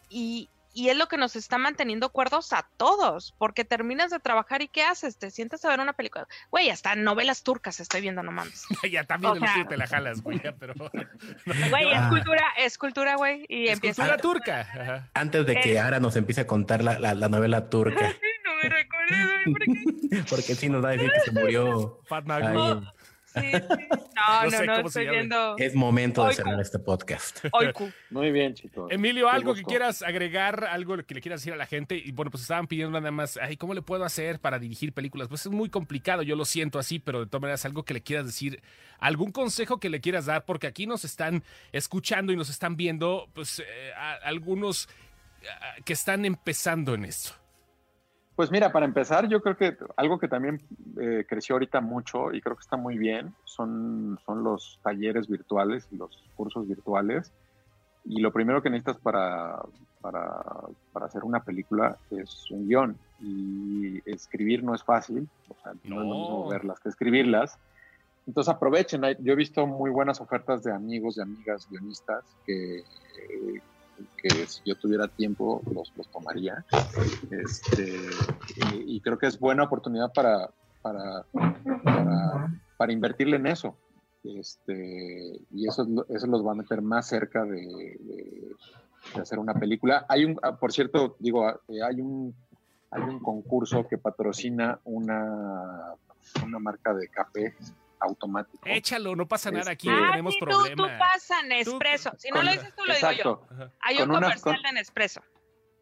y, y es lo que nos está manteniendo cuerdos a todos, porque terminas de trabajar y ¿qué haces? Te sientas a ver una película. Güey, hasta novelas turcas estoy viendo, no mames. ya también O sea- te la jalas, güey, ya, pero Güey, es Ah. cultura, es cultura, güey, y es empieza... cultura turca. Ajá. Antes de que Eh. Ara nos empiece a contar la, la- la novela turca, No me recuerdo, güey, porque sí nos va a decir que se murió. Fatma. Sí, sí. No, No no, sé no, cómo se estoy viendo Es momento de Oiku. cerrar este podcast. Oiku. Muy bien, chicos. Emilio, algo que quieras agregar, algo que le quieras decir a la gente. Y bueno, pues estaban pidiendo nada más, ay, ¿cómo le puedo hacer para dirigir películas? Pues es muy complicado, yo lo siento así, pero de todas maneras, algo que le quieras decir, algún consejo que le quieras dar, porque aquí nos están escuchando y nos están viendo, pues eh, a- algunos ah, que están empezando en esto. Pues mira, para empezar, yo creo que algo que también eh, creció ahorita mucho y creo que está muy bien son, son los talleres virtuales y los cursos virtuales. Y lo primero que necesitas para, para, para hacer una película es un guion. Y escribir no es fácil, o sea, no, es lo No. mismo verlas que escribirlas. Entonces aprovechen, yo he visto muy buenas ofertas de amigos y amigas guionistas que, eh, que si yo tuviera tiempo los, los tomaría. Este, y, creo que es buena oportunidad para, para, para, invertirle en eso. Este, y eso, eso los va a meter más cerca de, de- de hacer una película. Hay un, ah, por cierto, digo, ah, eh, hay un, hay un concurso que patrocina una, una marca de café automático. Échalo, no pasa nada aquí, Este- no Ah, tenemos sí, tú, tú pasa Nespresso. Si no Con- lo dices tú, lo digo yo. Hay Con un una- comercial con- de Nespresso.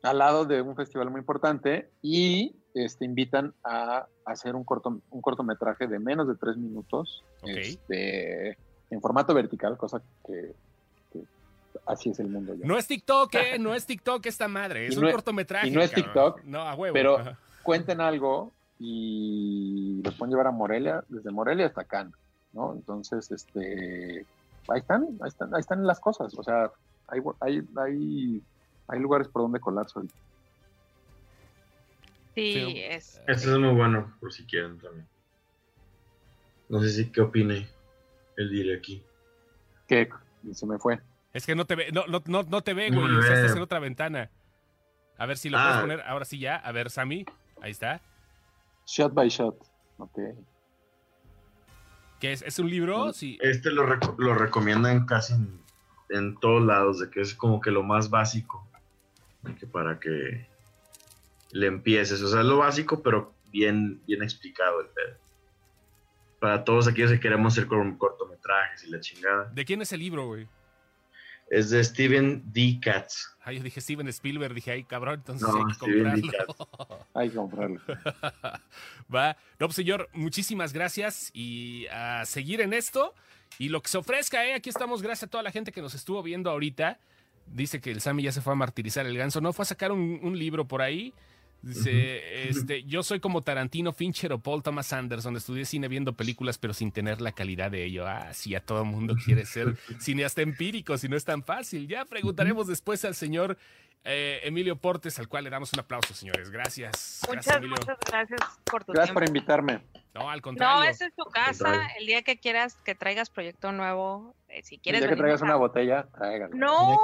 al lado de un festival muy importante y este, invitan a hacer un, corto, un cortometraje de menos de tres minutos este, en formato vertical, cosa que, que así es el mundo ya. No es TikTok, ¿eh? No es TikTok esta madre, es Y un es- cortometraje. y no es cabrón. TikTok, No, a huevo. pero- Ajá. Cuenten algo y los pueden llevar a Morelia, desde Morelia hasta acá, ¿no? Entonces, este, ahí están, ahí están, ahí están las cosas, o sea, hay, hay, hay, hay lugares por donde colarse ahorita. Sí, Sí. es. Eso es muy bueno, por si quieren también. No sé si qué opine el dile aquí. ¿Qué? Se me fue. Es que no te ve, no, no, no, no te ve, No güey. Estás en otra ventana. A ver si lo Ah. puedes poner. Ahora sí ya. A ver, Sammy. Ahí está. Shot by shot. Ok. ¿Qué es? ¿Es un libro? Sí. Este lo, reco- lo recomiendan casi en, en todos lados, de que es como que lo más básico. Que para que le empieces. O sea, es lo básico, pero bien, bien explicado el pedo. Para todos aquellos que queremos hacer cor- cortometrajes y la chingada. ¿De quién es el libro, güey? Es de Steven D. Katz. Ay, yo dije Steven Spielberg. Dije, ay, cabrón, entonces No, hay que comprarlo. Hay que comprarlo. Va. No, pues, señor, muchísimas gracias y a seguir en esto. Y lo que se ofrezca, ¿eh? Aquí estamos, gracias a toda la gente que nos estuvo viendo ahorita. Dice que el Sammy ya se fue a martirizar el ganso. No, fue a sacar un, un libro por ahí. Dice, este, yo soy como Tarantino, Fincher o Paul Thomas Anderson. Estudié cine viendo películas, pero sin tener la calidad de ello. Ah, sí, a todo mundo quiere ser cineasta empírico, si no es tan fácil. Ya preguntaremos después al señor eh, Emilio Portes, al cual le damos un aplauso, señores. Gracias. Gracias, Muchas, Emilio. muchas gracias por tu Gracias tiempo. por invitarme. No, al contrario. No, esa es tu casa. El día que quieras que traigas proyecto nuevo, si quieres. ya que traigas a- una botella, tráigala. No,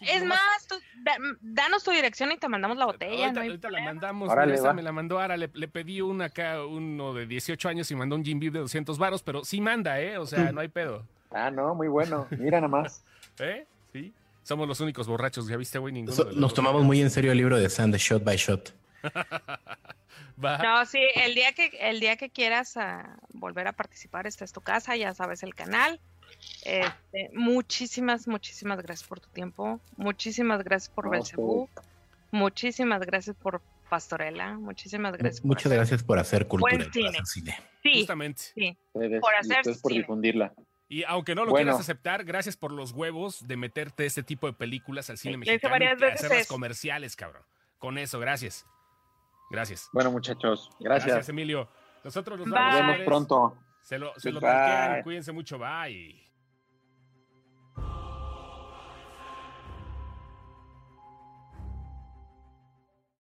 es más, tú- da- danos tu dirección y te mandamos la botella. Ahorita, no ahorita la problema. mandamos. Órale, mira, esa va. me la mandó ahora. Le, le pedí una acá, uno de 18 años y mandó un Jim Beam de 200 varos, pero sí manda, ¿eh? O sea, no hay pedo. Ah, no, muy bueno. Mira nada más. ¿Eh? Sí. Somos los únicos borrachos, ¿ya viste, güey? Ninguno So- nos tomamos muy en serio el libro de Sand, Shot by Shot. Va. No, sí, el día que, el día que quieras ah, volver a participar, esta es tu casa, ya sabes el canal. Este, muchísimas, muchísimas gracias por tu tiempo. Muchísimas gracias por Belcebú. Muchísimas gracias por Pastorela. Muchísimas gracias. por Muchas hacer- gracias por hacer cultura. Buen y por cine. hacer cine. Sí, Justamente. sí. Ustedes, Por hacer por cine. difundirla. Y aunque no lo Bueno. quieras aceptar, gracias por los huevos de meterte este tipo de películas al cine mexicano varias y hacerlas veces. comerciales, cabrón. Con eso, gracias. Gracias. Bueno, muchachos, Gracias, gracias. Emilio. Nosotros nos vemos pronto. Se lo, se lo. Cuídense mucho. Bye.